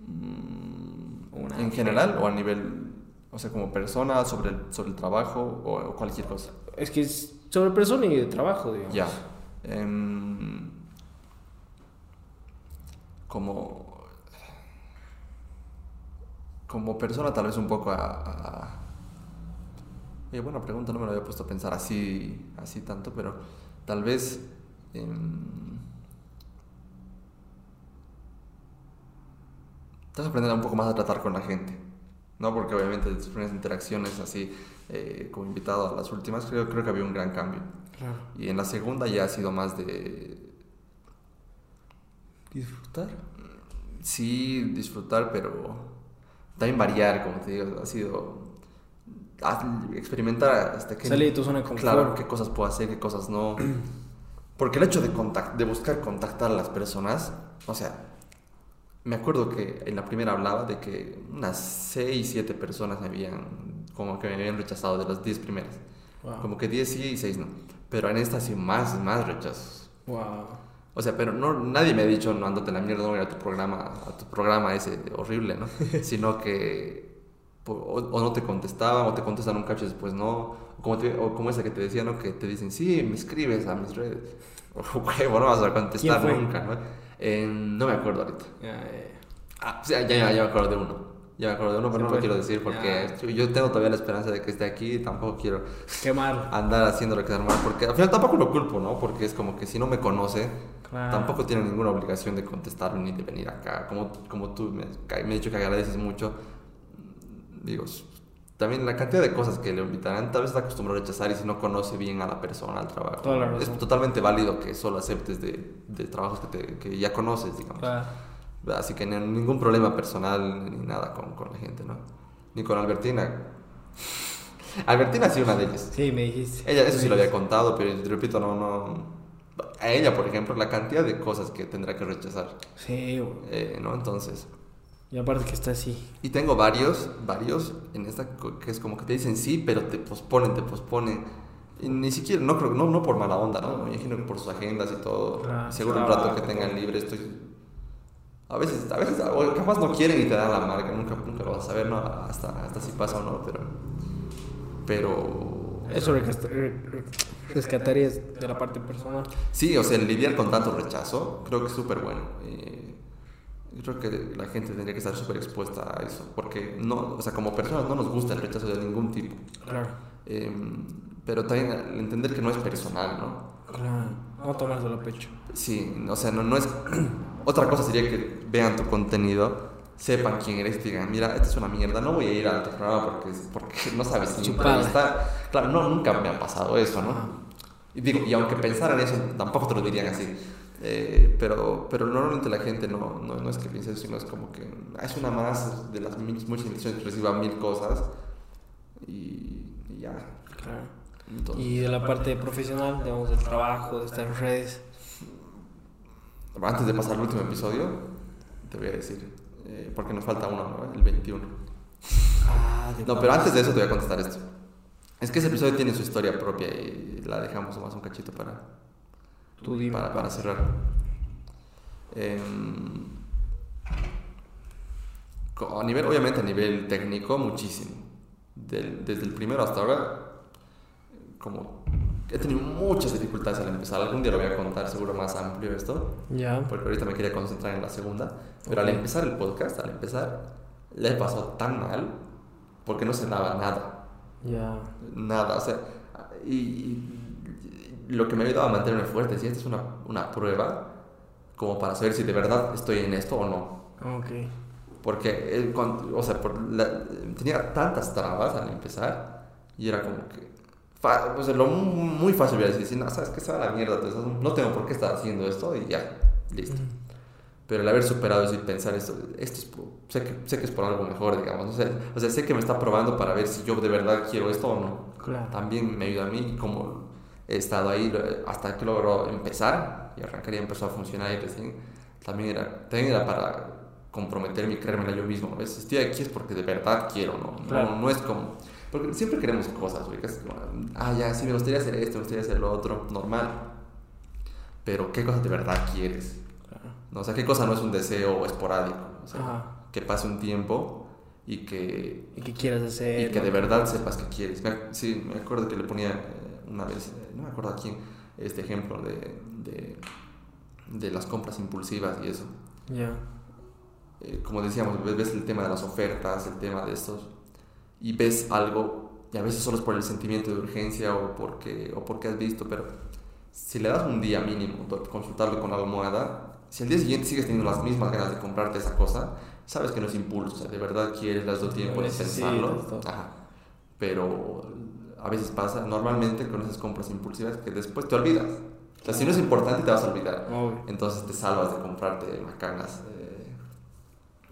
Mm, Una- ¿En general o a nivel, o sea, como persona, sobre el, sobre el trabajo o, o cualquier cosa? Es que es sobre persona y de trabajo, digamos. Ya. Em, como. Como persona, tal vez un poco a. a- Oye, buena pregunta, no me lo había puesto a pensar así, así tanto, pero tal vez. em, Estás aprendiendo un poco más a tratar con la gente, ¿no? Porque obviamente tus primeras interacciones así, eh, como invitado a las últimas, creo, creo que había un gran cambio. Claro. Y en la segunda ya ha sido más de, Disfrutar. sí, disfrutar, pero también variar, como te digo, ha sido experimentar hasta que... Salir de tu zona de confort. Claro, qué cosas puedo hacer, qué cosas no. Porque el hecho de, contact, de buscar contactar a las personas, o sea, me acuerdo que en la primera hablaba de que unas 6, 7 personas me habían, como que me habían rechazado de las 10 primeras. Wow. Como que 10 sí y 6 no. Pero en esta sí más, más rechazos. Wow. O sea, pero no, nadie me ha dicho, no, andate la mierda, no voy a tu programa, a tu programa ese horrible, ¿no? Sino que po- o, o no te contestaban, o te contestan un cacho y después no. O como, te- o como esa que te decía, ¿no? Que te dicen, sí, me escribes a mis redes. O huevo, no vas a contestar nunca, ¿no? Eh, no me acuerdo ahorita. Ah, ya, ya, ya me acuerdo de uno. Ya me acuerdo de uno, pero Sí, no lo pues. quiero decir porque yo tengo todavía la esperanza de que esté aquí y tampoco quiero Quemar. andar haciéndolo quedar mal, porque al final tampoco lo culpo, ¿no? Porque es como que si no me conoce, Claro. tampoco tiene ninguna obligación de contestarme ni de venir acá. Como, como tú me, me has dicho que agradeces mucho, digo, también la cantidad de cosas que le invitarán, tal vez está acostumbrado a rechazar y si no conoce bien a la persona, al trabajo. Toda es totalmente válido que solo aceptes de, de trabajos que, te- que ya conoces, digamos. Claro. Así que ni- ningún problema personal ni nada con, con la gente, ¿no? Ni con Albertina. Albertina sido una de ellas. Sí, me dijiste. Ella, eso sí lo había contado, pero te repito, no, no. A ella, por ejemplo, la cantidad de cosas que tendrá que rechazar, Sí, eh, ¿no? Entonces. Y aparte que está así. Y tengo varios, varios en esta que es como que te dicen sí, pero te posponen, te posponen. Y ni siquiera, no creo, no, no por mala onda, ¿no? Me imagino que por sus agendas y todo. Claro, Seguro trabajo, rato que tengan libre estoy. A veces, a veces, o capaz no quieren y te dan la marca, nunca, nunca lo vas a saber, ¿no? Hasta, hasta si pasa o no, pero. Pero. Eso re- re- rescatarías de la parte personal. Sí, o sea, lidiar con tanto rechazo creo que es súper bueno. Eh, yo creo que la gente tendría que estar súper expuesta a eso, porque no, o sea, como personas no nos gusta el rechazo de ningún tipo. Claro. Eh, pero también entender que no es personal, ¿no? Claro. No tomárselo a pecho. Sí, o sea, no, no es... Otra cosa sería que vean tu contenido, sepan quién eres y digan, mira, esta es una mierda, no voy a ir a tu programa porque, porque no sabes entrevistar. Claro, no, nunca me ha pasado eso, ¿no? Y digo, y aunque pensaran eso, tampoco te lo dirían así. Eh, pero, pero normalmente la gente no, no, no es que piense eso, sino es como que ah, es una más de las muchas invitaciones que reciba mil cosas y, y ya. Claro. Entonces, Y de la parte profesional, digamos, del trabajo, de estar en redes. Antes de pasar al último episodio, te voy a decir, eh, porque nos falta uno, ¿no? El 21. Ah, No, pero antes de eso te voy a contestar esto. Es que ese episodio tiene su historia propia y la dejamos más un cachito para, Tú dime. para, para cerrar. Co- a nivel, obviamente a nivel técnico, muchísimo. Del- desde el primero hasta ahora, como he tenido muchas dificultades al empezar. Algún día lo voy a contar seguro más amplio esto, Ya. porque ahorita me quería concentrar en la segunda. Pero al Ok. empezar el podcast, al empezar, le he pasado tan mal porque no se daba nada Ya. nada, o sea, y, y lo que me ha ayudado a mantenerme fuerte, si esta es una, una prueba como para saber si de verdad estoy en esto o no. Ok. Porque, eh, cuando- o sea, la- tenía tantas trabas al empezar y era como que, fa- o sea, lo mu- muy fácil era decir, no, sabes que está la mierda, entonces, no tengo por qué estar haciendo esto y ya, listo. pero el haber superado eso y pensar esto, esto es, sé, que, sé que es por algo mejor, digamos, o sea, o sea, sé que me está probando para ver si yo de verdad quiero esto o no. Claro. También me ayuda a mí, como he estado ahí hasta que logró empezar y arrancar y empezó a funcionar y recién, también era, también era para comprometerme y creérmela yo mismo. ¿ves? Estoy aquí es porque de verdad quiero, ¿no? Claro. No, no es como... Porque siempre queremos cosas, güey. ah, ya, sí, me gustaría hacer esto, me gustaría hacer lo otro, normal. Pero, ¿qué cosas de verdad quieres? Claro. ¿No? O sea, ¿qué cosa no es un deseo esporádico? O sea, Ajá. que pase un tiempo y que, Y que quieras hacer. y que de verdad sepas que quieres. Sí, me acuerdo que le ponía una vez, no me acuerdo a quién, este ejemplo de, de, de las compras impulsivas y eso. Ya. Eh, como decíamos, ves, ves el tema de las ofertas, el tema de estos, y ves algo, y a veces solo es por el sentimiento de urgencia o porque, o porque has visto, pero si le das un día mínimo, consultarlo con la almohada, si al día siguiente sigues teniendo las mismas ganas de comprarte esa cosa, sabes que no es impulso, o sea, de verdad quieres, has dado tiempo de pensarlo. Ajá. Pero a veces pasa, normalmente con esas compras impulsivas, que después te olvidas. O sea, si no es importante, te vas a olvidar. Obvio. Entonces te salvas de comprarte macanas. eh,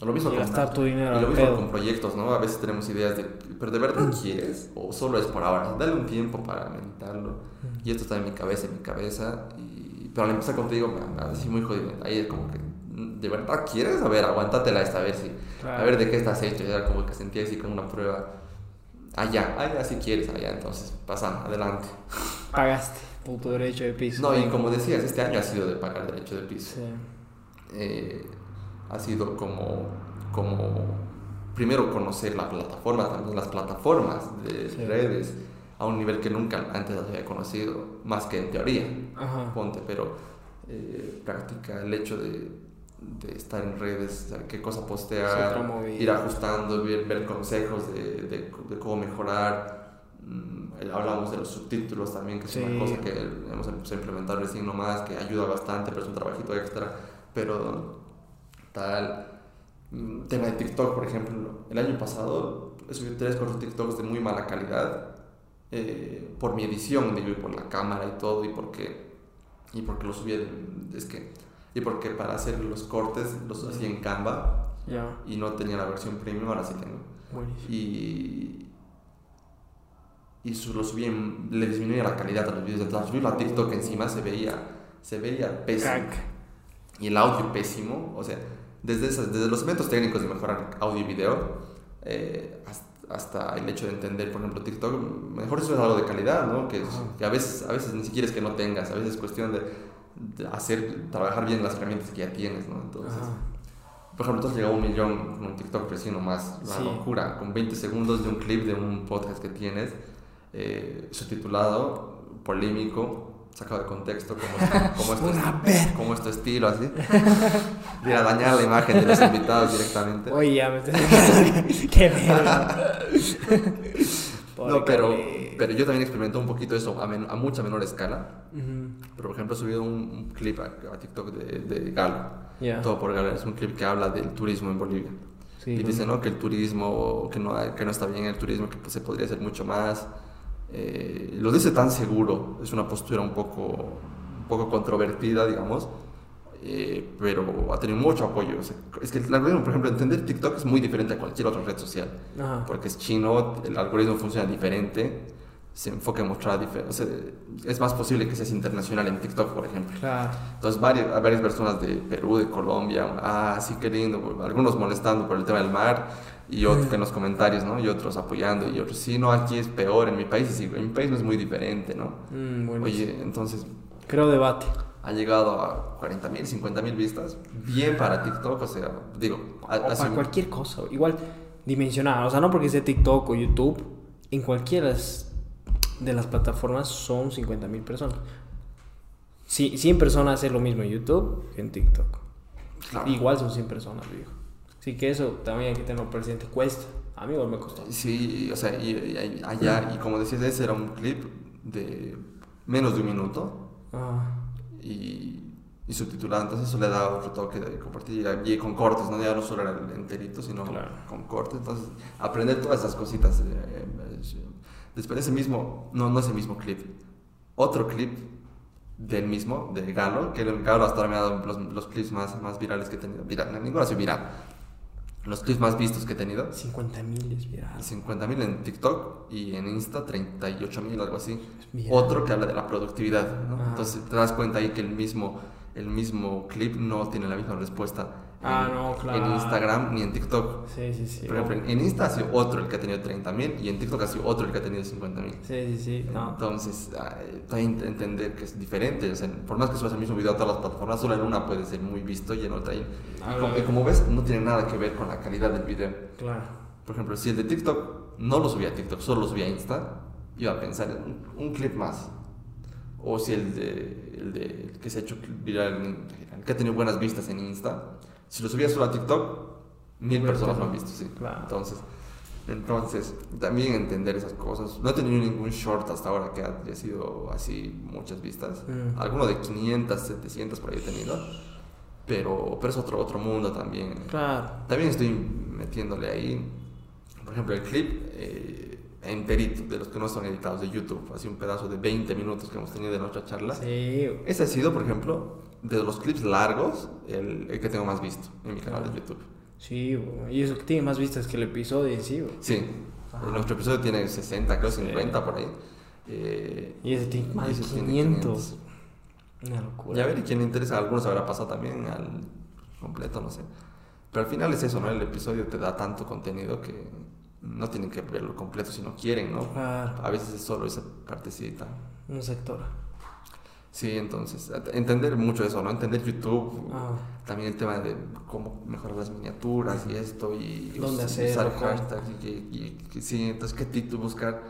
lo mismo Y con, gastar tu dinero y lo mismo pedo. con proyectos, ¿no? A veces tenemos ideas de, pero ¿de verdad quieres? ¿O solo es por ahora? Dale un tiempo para meditarlo. Y esto está en mi cabeza, en mi cabeza. Y, pero al empezar contigo, me, así muy jodido. Ahí es como que, ¿de verdad quieres? A ver, aguántatela esta, a ver si, Claro. a ver de qué estás hecho. Era como que sentía así como una prueba. Allá, allá si quieres, allá. Entonces, pasa, adelante. Pagaste puto derecho de piso. No, y como decías, este año ha sido de pagar derecho de piso. Sí. eh, ha sido como, como primero conocer la plataforma, también las plataformas de Sí. redes a un nivel que nunca antes las había conocido, más que en teoría, Ajá. ponte, pero eh, práctica el hecho de, de estar en redes, qué cosa postear, ir ajustando, ver, ver consejos de, de, de cómo mejorar. Mm, Hablamos de los subtítulos también, que es Sí. una cosa que hemos empezado a implementar recién nomás, que ayuda bastante, pero es un trabajito extra. Pero tal. mm, Tema de TikTok, por ejemplo. El año pasado subí 3, 4 TikToks de muy mala calidad eh, por mi edición, digo, y por la cámara y todo, y porque, y porque lo subí, es que, y porque para hacer los cortes los hacía en Canva Ya. y no tenía la versión premium, ahora sí tengo. Buenísimo. Y, y su- lo subí en, le disminuía la calidad a los videos, entonces subirlo a TikTok encima se veía, se veía pésimo Cac. y el audio pésimo, o sea, desde, esas- desde los elementos técnicos de mejorar audio y video eh, hasta, el hecho de entender, por ejemplo, TikTok, mejor eso es algo de calidad, ¿no? Que, es- que a, veces, a veces ni siquiera es que no tengas, a veces es cuestión de hacer, trabajar bien las herramientas que ya tienes, ¿no? Entonces, Ajá. por ejemplo, tú has llegado a un millón con un TikTok recién nomás, una Sí. locura, con 20 segundos de un clip de un podcast que tienes, eh, subtitulado, polémico, sacado de contexto, como, es- como, es Una verga. como es tu estilo, así. De a dañar la imagen de los invitados directamente. Oye, ya me estás... Qué verga. No, pero, pero yo también experimento un poquito eso a, men- a mucha menor escala. Ujú. Por ejemplo, he subido un, un clip a, a TikTok de, de Galo. Ya. Todo por Galo. Es un clip que habla del turismo en Bolivia. Sí. y dice ¿no? que el turismo, que no, que no está bien el turismo, que pues, se podría hacer mucho más. Eh, lo dice tan seguro, es una postura un poco, un poco controvertida, digamos, eh, pero ha tenido mucho apoyo. O sea, es que el algoritmo, por ejemplo, entender TikTok es muy diferente a cualquier otra red social, Ajá. porque es chino, el algoritmo funciona diferente, se enfoca en mostrar diferente. O sea, es más posible que seas internacional en TikTok, por ejemplo. Claro. Entonces, varias, varias personas de Perú, de Colombia, ah, sí, qué lindo, algunos molestando por el tema del mar, y otros en los comentarios, ¿no? Y otros apoyando, y otros, sí, no, aquí es peor, en mi país, sí, en mi país no es muy diferente, ¿no? Mm. Oye, entonces, Creo debate. Ha llegado a 40 mil, 50 mil vistas, bien para TikTok, o sea, digo, ha- O para sido- cualquier cosa. Igual dimensionada. O sea, no porque sea TikTok o YouTube. En cualquiera de las plataformas son 50 mil personas. Sí, 100 personas hacen lo mismo en YouTube que en TikTok. Claro. Igual son 100 personas, viejo. Así que eso también hay que tenerlo presente. Cuesta. A mí igual me costó. Sí, o sea, y, y- allá, y como decías, ese era un clip de menos de un minuto, Ah, y, y subtitulado, entonces eso le da otro toque de compartir y con cortes, ¿no? Ya no solo era enterito, sino Claro. con cortes, entonces aprender todas esas cositas. eh, es- después de ese mismo, no, no ese mismo clip, otro clip del mismo, de Galo, que el Galo hasta ahora me ha dado los, los clips más, más virales que he tenido. Viral, ninguno ha sido viral. Los clips más vistos que he tenido. 50 mil es viral. 50 mil en TikTok y en Insta 38 mil, algo así. Otro que habla de la productividad, ¿no? Entonces te das cuenta ahí que el mismo, el mismo clip no tiene la misma respuesta Ah, en, no, claro. en Instagram ni en TikTok. Sí, sí, sí. Por ejemplo, en- en Insta ha sido otro el que ha tenido 30 mil y en TikTok ha sido otro el que ha tenido 50 mil. Sí, sí, sí. No. Entonces, ay, también ent- entender que es diferente. O sea, por más que subas el mismo video a todas las plataformas, solo en una puede ser muy visto y en otra. Y, Ah, y como, y como ves, no tiene nada que ver con la calidad del video. Claro. Por ejemplo, si el de TikTok no lo subía a TikTok, solo lo subía a Insta, iba a pensar en un, un clip más. O si el de, el de el que se ha hecho viral, el que ha tenido buenas vistas en Insta, si lo subía solo a TikTok, mil personas lo han visto, sí. Claro. Entonces, entonces, también entender esas cosas. No he tenido ningún short hasta ahora que haya sido así muchas vistas. Mm. Alguno de 500, 700 por ahí he tenido. Pero, pero es otro, otro mundo también. Claro. También estoy metiéndole ahí, por ejemplo, el clip eh, enterito de los que no son editados de YouTube, así un pedazo de 20 minutos que hemos tenido de nuestra charla. Sí. Ese ha sido, por ejemplo, de los clips largos, el, el que tengo más visto en mi canal de YouTube. Sí, güey. y eso que tiene más vistas que el episodio en sí, güey. Sí, Ajá. nuestro episodio tiene 60, creo Sí. 50 por ahí. Eh, Y ese tiene más de ese tiene 500. Una locura. Y a ver, y quién le interesa, a algunos habrá pasado también al completo, no sé. Pero al final es eso, ¿no? El episodio te da tanto contenido que no tienen que verlo completo si no quieren, ¿no? Claro. A veces es solo esa partecita. Un sector. Sí, entonces, entender mucho eso, ¿no? Entender YouTube, Ah. también el tema de cómo mejorar las miniaturas y esto, y ¿Dónde usar hashtags, y, sí, entonces, ¿qué título buscar?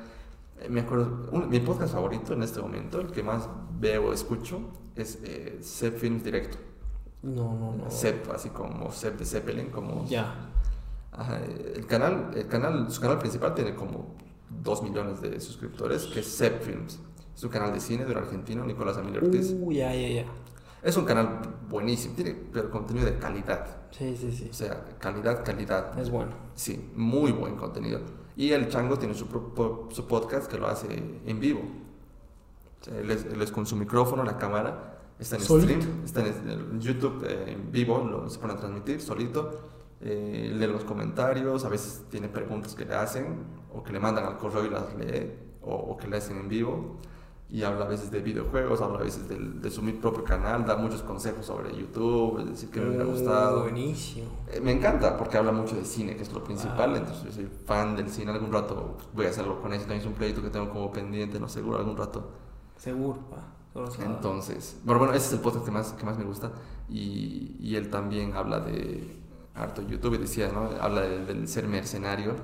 Eh, Me acuerdo, un- mi podcast favorito en este momento, el que más veo, escucho, es eh, Zep Films Directo. No, no, no. Zep, así como Zep de Zeppelin, como... Ya. Ajá, el canal, el canal, su canal principal tiene como 2 millones de suscriptores, que es Zep Films. Es un canal de cine de un argentino, Nicolás Emilio Ortiz. Uh, ya, ya, ya. Es un canal buenísimo, tiene pero contenido de calidad. Sí, sí, sí. O sea, calidad, calidad. Es bueno. Sí, muy buen contenido. Y el Chango tiene su, su podcast que lo hace en vivo. O sea, él, es, él es con su micrófono, la cámara, está en ¿Solito? stream, está en, en YouTube eh, en vivo, lo, se pone a transmitir solito. Eh, lee los comentarios, a veces tiene preguntas que le hacen, o que le mandan al correo y las lee, o, o que le hacen en vivo. Y habla a veces de videojuegos, habla a veces del- de su propio canal, da muchos consejos sobre YouTube, es decir, que me hubiera Uh, gustado. Buenísimo. Eh, Me encanta porque habla mucho de cine, que es lo principal. Ah. Entonces, yo soy fan del cine. Algún rato voy a hacerlo con él. También es un proyecto que tengo como pendiente, no seguro, algún rato. Seguro, pa. Entonces, bueno, bueno, ese es el podcast que más, que más me gusta. Y, y él también habla de harto YouTube. Y decía, ¿no? Habla de- del ser mercenario.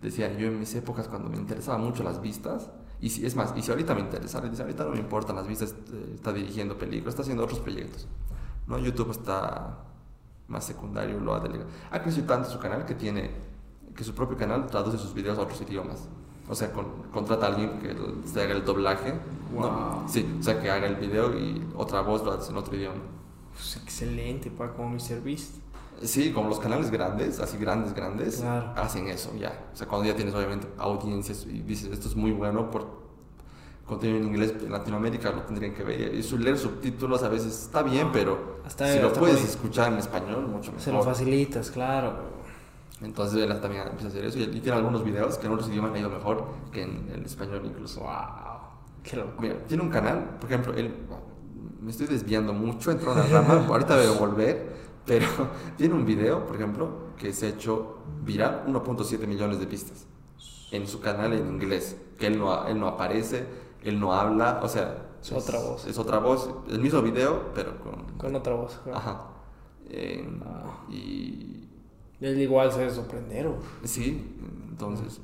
Decía, yo en mis épocas, cuando me interesaban mucho las vistas. Y si, es más, y si ahorita me interesa, dice, ahorita no me importan las vistas, eh, está dirigiendo películas, está haciendo otros proyectos. ¿no? YouTube está más secundario, lo ha delegado. Ha crecido tanto su canal que tiene, que su propio canal traduce sus videos a otros idiomas. O sea, con- contrata a alguien que se haga el doblaje. ¿no? Wow. Sí, o sea, que haga el video y otra voz lo hace en otro idioma. Pues excelente, pa, como Mr. Beast. Sí, como los canales grandes, así grandes, grandes, Claro. hacen eso ya. O sea, cuando ya tienes obviamente audiencias y dices, esto es muy bueno por contenido en inglés en Latinoamérica, lo tendrían que ver. Y su- leer subtítulos a veces está bien, pero Hasta- si lo puedes escuchar en español, mucho Se lo mejor. facilitas, claro. Entonces él también empieza a hacer eso y, y tiene algunos videos que en otros idiomas le ha ido mejor que en el español incluso. Wow. Qué loco. Mira, tiene un canal, por ejemplo, él, me estoy desviando mucho, entro en la rama, ahorita voy a volver, pero tiene un video, por ejemplo, que se ha hecho viral, 1.7 millones de vistas, en su canal en inglés, que él no, él no aparece, él no habla, o sea... Es otra voz. Es otra voz, el mismo video, pero con... Con otra voz. claro. Ajá. Eh, Ah. Y Él igual se debe sorprender, uf. Sí, entonces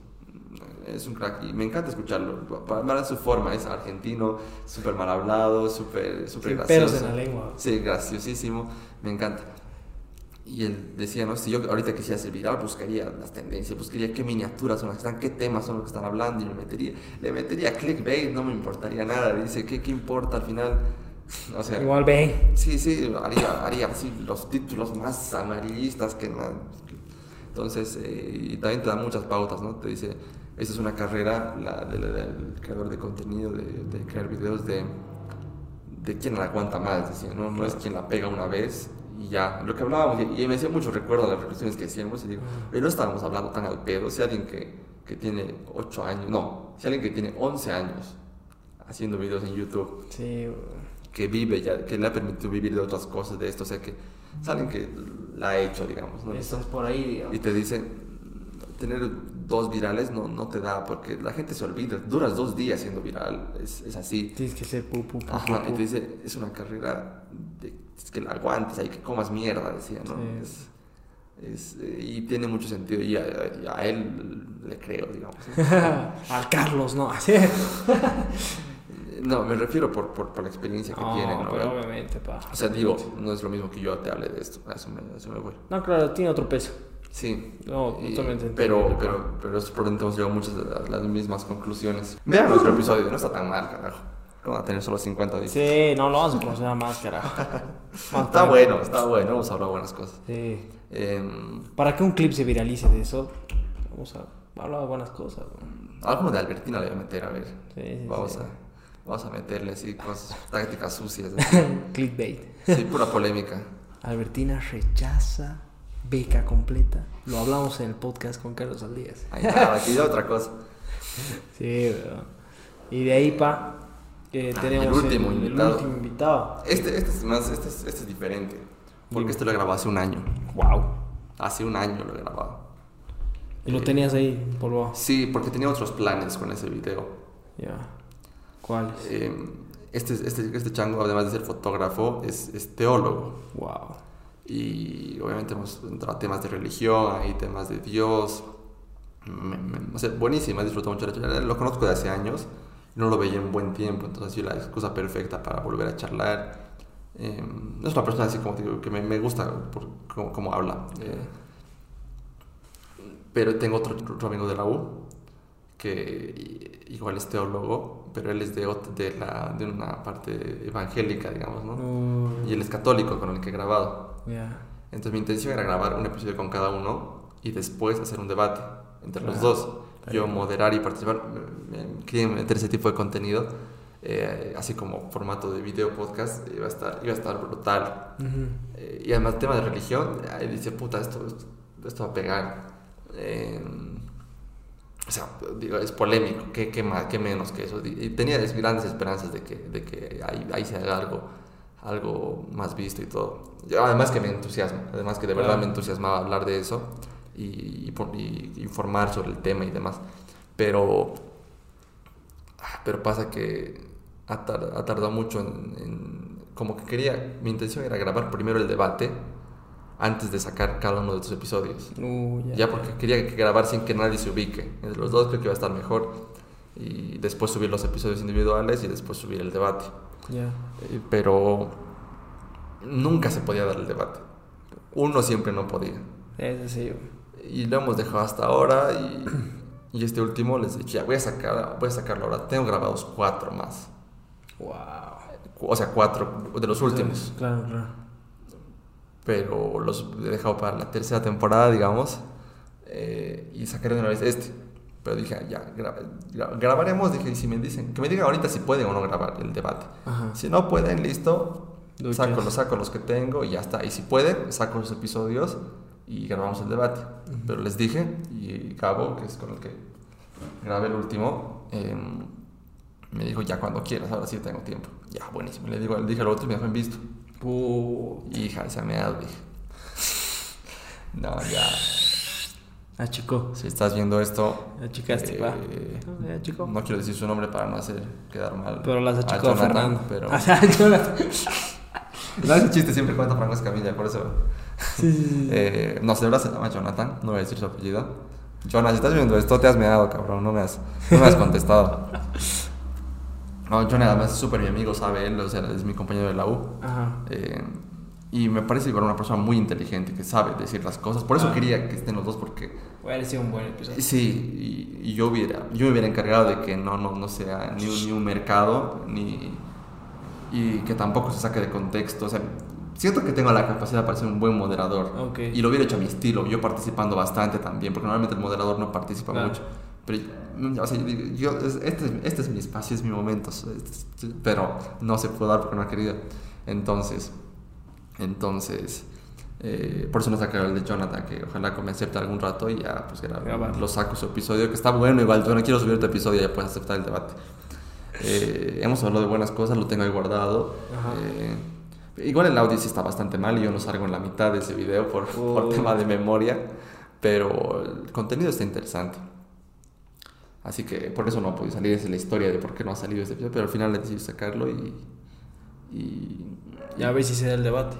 es un crack y me encanta escucharlo. Para, su forma, es argentino, súper mal hablado, súper súper Sin pelos gracioso. en la lengua. Sí, graciosísimo, me encanta. Y él decía, no, si yo ahorita quisiera ser viral, buscaría las tendencias, buscaría qué miniaturas son las que están, qué temas son los que están hablando y le metería, le metería clickbait, no me importaría nada. Dice, ¿qué, qué importa al final? O sea, Igual ven. Sí, sí, haría, haría así los títulos más amarillistas que nada. Entonces, eh, y también te da muchas pautas, ¿no? Te dice, esta es una carrera la, de- la- del creador de contenido, de, de crear videos, de, de quién la aguanta más, decía, ¿no? No es quien la pega una vez y ya. Lo que hablábamos, y, y me decía mucho recuerdo las reflexiones que hacíamos, y digo, "Oye, no estábamos hablando tan al pedo. Si alguien que, que tiene 8 años, no, si alguien que tiene 11 años haciendo videos en YouTube, Sí, que vive ya, que le ha permitido vivir de otras cosas, de esto, o sea, que es alguien que la ha hecho, digamos, ¿no? Estás por ahí, digamos. Y te dicen, tener dos virales no, no te da, porque la gente se olvida, duras dos días siendo viral, es, es así. Tienes que ser pu, pu, pu, Ajá, y te dice, es una carrera de, es que la aguantes, hay que comas mierda, decía, ¿no? Sí. Es, es, eh, y tiene mucho sentido, y a, y a él le creo, digamos. Al Carlos, no. Así. No, me refiero por, por, por la experiencia que tiene, ¿no? pero obviamente, pa. O sea, digo, no es lo mismo que yo te hable de esto, a eso me, a eso me voy. No, claro, tiene otro peso. Sí. No, Y- totalmente pero, pero, pero es probablemente hemos llegado a muchas de las, las mismas conclusiones. Vean nuestro episodio, no está tan mal, carajo. Vamos a tener solo 50 vistas. Sí, no, lo vamos a promocionar más, carajo. Vamos Está bueno, está bueno, hemos hablado buenas cosas. Sí. Em, Para que un clip se viralice de eso, vamos a hablar de buenas cosas. ¿no? algo de Albertina le voy a meter, a ver. Sí, sí, Vamos, sí. A, vamos a meterle así cosas, tácticas sucias. Clickbait. Sí, pura polémica. Albertina rechaza beca completa. Lo hablamos en el podcast con Carlos Aldíaz. Ahí está, aquí ya otra cosa. Sí, weón. Y de ahí, pa, que Ah, tenemos el último invitado. último invitado. Este, este es más, este es, este es diferente. Porque este lo grabado hace un año. Wow. Hace un año lo he grabado. Y lo Eh, tenías ahí, polvo. Sí, porque tenía otros planes con ese video. Ya. ¿Cuáles? Eh, este, este, este chango, además de ser fotógrafo, es, es teólogo. Wow. Y obviamente hemos entrado a temas de religión, hay temas de Dios. Me- me- o sea, buenísimo, he disfrutado mucho. Lo conozco de hace años, no lo veía en buen tiempo, entonces sido la excusa perfecta para volver a charlar. Eh, es una persona así como digo, que me, me gusta por cómo, cómo habla. eh, pero tengo otro, otro amigo de la U que igual es teólogo, pero él es de, de, la, de una parte evangélica, digamos, ¿no? Mm, Y él es católico con el que he grabado. Ya. Entonces mi intención era grabar un episodio con cada uno y después hacer un debate entre los dos. Yo moderar y participar. Me, me quería meter ese tipo de contenido, eh, así como formato de video podcast, iba a estar, iba a estar brutal. Eh, y además tema de religión, ahí dice, puta, esto, esto, esto va a pegar. Eh, o sea, digo, es polémico, ¿qué, qué más, qué menos que eso? Y tenía grandes esperanzas de que, de que ahí, ahí se haga algo, algo más visto y todo. Yo, además que me entusiasma, además que de verdad me entusiasmaba hablar de eso y, y por- y informar sobre el tema y demás. Pero, pero pasa que ha, tar- ha tardado mucho en, en- Como que quería, mi intención era grabar primero el debate antes de sacar cada uno de tus episodios. Uh, Ya porque quería que grabar sin que nadie se ubique. Entre los dos creo que iba a estar mejor. Y después subir los episodios individuales y después subir el debate. Ya. Eh, Pero nunca se podía dar el debate. Uno siempre no podía. Ese sí. Y lo hemos dejado hasta ahora y, y este último les dije, ya voy a, sacar, voy a sacarlo ahora. Tengo grabados cuatro más. Wow. O sea, cuatro de los últimos. Claro, claro. pero los he dejado para la tercera temporada, digamos, eh, y sacaré de una vez este. Pero dije, ya, gra- gra- grabaremos, dije, y si me dicen, que me digan ahorita si pueden o no grabar el debate. Ajá. Si no pueden, listo, saco los, saco los que tengo y ya está. Y si pueden, saco los episodios y grabamos el debate. Pero les dije, y Gabo, que es con el que grabé el último, em, me dijo, ya cuando quieras, ahora sí tengo tiempo. Ya, buenísimo. Le, digo, le dije al otro y me dejó en visto. Uh, Hija, se me ha dije. No, ya. ah, chico. Si estás viendo esto. Ya chicaste, eh. No, ya, chico. No quiero decir su nombre para no hacer quedar mal. Pero las achicó a Jonathan, Fernando. Pero. Ese chiste siempre cuenta Franco Escamilla, por eso. Sí, sí, sí. Eh, no, de verdad se llama Jonathan. No voy a decir su apellido. Jonas, si estás viendo esto, te has meado, cabrón. No me has, no me has contestado. No, Jonathan además es súper mi amigo, sabe él, o sea, es mi compañero de la U. Ajá. Eh, y me parece igual una persona muy inteligente que sabe decir las cosas. Por eso Ah. quería que estén los dos, porque Hubiera sido un buen episodio. sí, y, y yo, hubiera, yo me hubiera encargado de que no, no, no sea ni un, ni un mercado, ni, y que tampoco se saque de contexto. O sea, siento que tengo la capacidad para ser un buen moderador. Ok. Y lo hubiera hecho a mi estilo, yo participando bastante también, porque normalmente el moderador no participa Claro. mucho. Pero, mm, o sea, yo, este, este es mi espacio, es mi momento, pero no se puede dar porque no ha querido. Entonces, entonces, eh, por eso no saqué el de Jonathan, que ojalá me acepte algún rato y ya, pues lo saco su episodio, que está bueno, igual, yo no quiero subir tu episodio, ya puedes aceptar el debate. Eh, hemos hablado de buenas cosas, lo tengo ahí guardado. Eh, igual el audio sí está bastante mal y yo no salgo en la mitad de ese video por, por tema de memoria, pero el contenido está interesante. Así que por eso no podido salir, esa es la historia de por qué no ha salido este episodio, pero al final decidí sacarlo y... Y, a ver si se da el debate.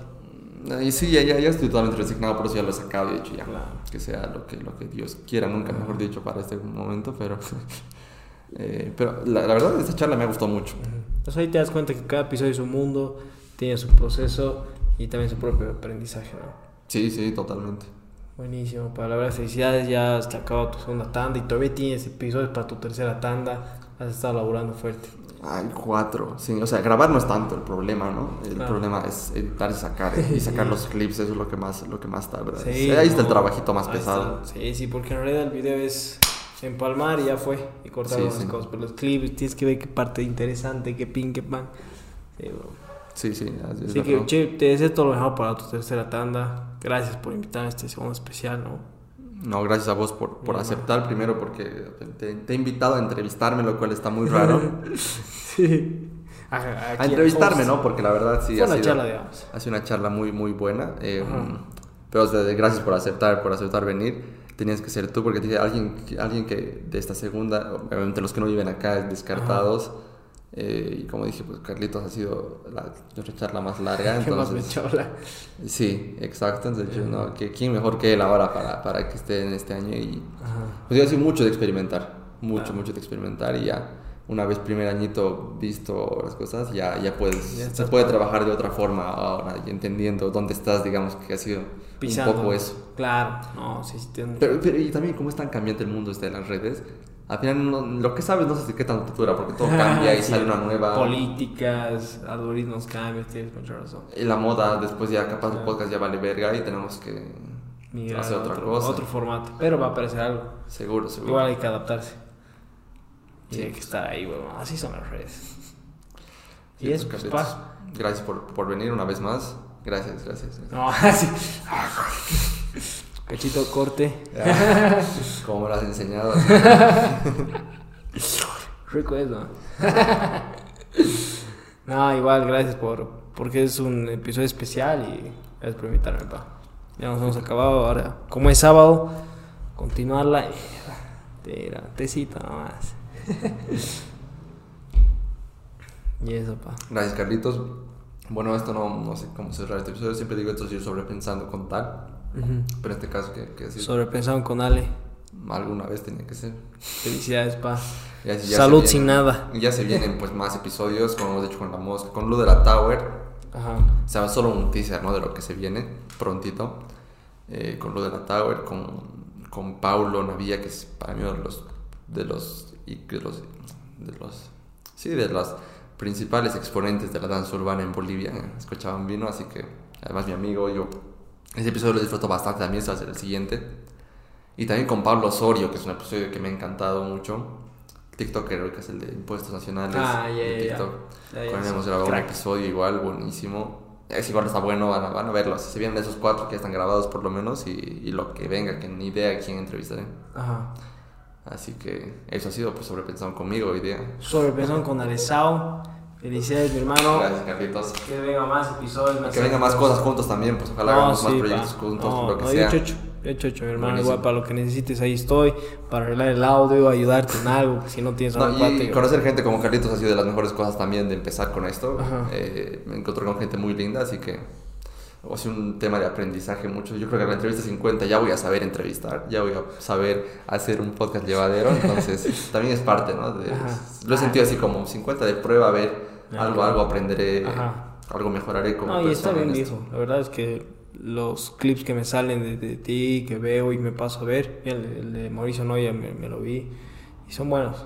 Y sí, ya, ya, estoy totalmente resignado, por eso ya lo he sacado y he dicho ya. Que sea lo que, lo que Dios quiera, nunca mejor dicho para este momento, pero... Eh, pero la, la, verdad, esta charla me ha gustado mucho. Entonces ahí te das cuenta que cada episodio es un mundo, tiene su proceso y también su propio aprendizaje, ¿no? Sí, sí, totalmente. Buenísimo, para la verdad, felicidades, ya hasta acabado tu segunda tanda y todavía tienes episodios para tu tercera tanda, has estado laburando fuerte. Hay cuatro, sí, o sea, grabar no es tanto el problema, ¿no? El problema es editar y sacar, y sacar los clips, eso es lo que más, lo que más tarda. Sí, ahí está el trabajito más pesado. Sí, sí, porque en realidad el video es empalmar y ya fue, y cortar las cosas, pero los clips tienes que ver qué parte interesante, qué pin, qué pan. Sí, Sí, sí. Así que, che, te deseo todo lo mejor para tu tercera tanda. Gracias por invitarme a este segundo especial, ¿no? No, gracias a vos por, por aceptar primero porque te, he invitado a entrevistarme, lo cual está muy raro. sí. A, entrevistarme, ¿no? Porque la verdad sí. Fue una charla, digamos. Ha sido una charla muy, muy buena. Eh, pero gracias por aceptar, por aceptar venir. Tenías que ser tú porque dije, alguien, alguien que de esta segunda, obviamente los que no viven acá, descartados. Eh, y como dije, pues Carlitos ha sido la, nuestra charla más larga. Entonces, chola. Sí, exacto. Entonces, no, que, ¿quién mejor que él ahora para, para que esté en este año? Y pues yo sido mucho de experimentar, mucho, mucho de experimentar y ya una vez primer añito visto las cosas, ya, ya puedes, se puede trabajar de otra forma ahora, y entendiendo dónde estás, digamos que ha sido un poco eso. Claro, no, sí, sí. Pero, pero, y también cómo es tan cambiante el mundo este de las redes, al final lo que sabes no sé qué tanto te dura porque todo cambia y sale una nueva. Políticas algoritmos cambian tienes mucha razón. Y la moda después ya capaz el podcast ya vale verga y tenemos que hacer otra otro, cosa. otro formato pero va a aparecer algo. Seguro seguro. Igual hay que adaptarse. Y hay que estar ahí bueno así son las redes. Y eso pues, gracias. Por, por venir una vez más. Gracias gracias. No así Cachito corte. como me lo has enseñado. Rico eso. no, igual, gracias por. Porque es un episodio especial y gracias por invitarme, pa. Ya nos hemos acabado ahora. Como es sábado, continuarla. Tira, tecito nomás. y eso, pa. Gracias, Carlitos. Bueno, esto no, no sé cómo cerrar este episodio. Siempre digo esto, estoy sobrepensando con tal. Pero en este caso, que, que Sobrepensaron con Ale. Alguna vez tenía que ser. Felicidades, pa. Salud sin nada. Ya se vienen pues más episodios, como hemos hecho con la mosca, con lo de la Tower. Ajá. O sea, solo un teaser, ¿no? De lo que se viene prontito. Eh, con lo de la Tower, con, con Paulo Navia, que es para mí uno de los, de los, de los, de los, sí, de los principales exponentes de la danza urbana en Bolivia. Escuchaban vino, así que además mi amigo, yo ese episodio lo disfruto bastante, también este va a ser el siguiente. Y también con Pablo Osorio, que es un episodio que me ha encantado mucho. TikToker, que es el de Impuestos Nacionales. Ah, de TikTok. con él hemos grabado un episodio igual, buenísimo. Es igual está bueno, van a, van a verlo. Si se vienen esos cuatro que están grabados por lo menos y, y lo que venga, que ni idea quién entrevistaré. Ajá. Así que eso ha sido pues sobrepensado conmigo hoy día. Sobrepensado con Alessao. Felicidades, mi hermano. Gracias, Carlitos. Que venga más episodios. Más que venga más cosas juntos también, pues ojalá hagamos más proyectos juntos, no, lo que no, sea. Hecho, mi hermano. Igual para lo que necesites, ahí estoy. Para arreglar el audio, ayudarte en algo, si no tienes no, y conocer gente como Carlitos ha sido de las mejores cosas también de empezar con esto. Eh, me encontré con gente muy linda, así que o sea, un tema de aprendizaje mucho. Yo creo que en la entrevista 50 ya voy a saber entrevistar, ya voy a saber hacer un podcast llevadero, entonces también es parte, ¿no? De, lo he sentido así como 50 de prueba, a ver algo, algo aprenderé, algo mejoraré como no, y está bien, viejo. La verdad es que los clips que me salen de, ti, que veo y me paso a ver, el, de Mauricio Noya me, me, lo vi, y son buenos.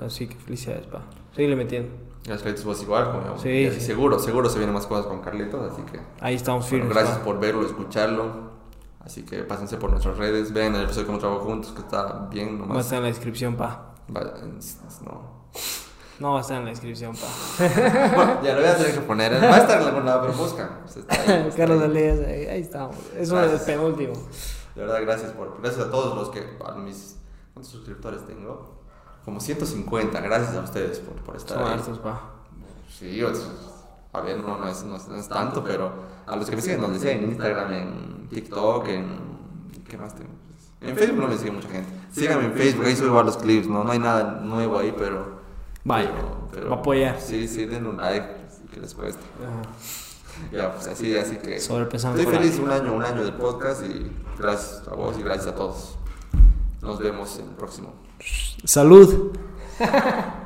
Así que felicidades, pa. Síguele metiendo. Gracias, vos igual. Como, sí, Seguro, seguro se vienen más cosas con Carlitos, así que... Ahí estamos firmes. gracias por verlo, escucharlo. Así que pásense por nuestras redes, vean el episodio como trabajo juntos, que está bien Va a nomás. estar en la descripción, pa. Va- no. No va a estar en la descripción, pa. Bueno, ya lo voy a tener que poner. Va a estar en algún lado, pero está ahí, está Carlos. Alías, ahí, ahí estamos. Es uno del Gracias. penúltimo. De verdad, gracias por. Gracias a todos los que. A mis. ¿Cuántos suscriptores tengo? Como 150. Gracias a ustedes por, por estar Son ahí. hartos, pa. Sí, a ver, no, no, es, no, es, no es tanto, pero a los que me siguen, donde sea, en Instagram, en TikTok, en. ¿Qué más tengo? En Facebook no me sigue mucha gente. Síganme en Facebook, ahí subo los clips, no, no hay nada nuevo ahí, pero. Vaya, pero, va a apoyar. Sí, sí, den un like, que les cuesta. Ajá. Ya, pues así, así que. Sobrepesando Estoy feliz un año, un año del podcast y gracias a vos y gracias a todos. Nos vemos en el próximo. Salud.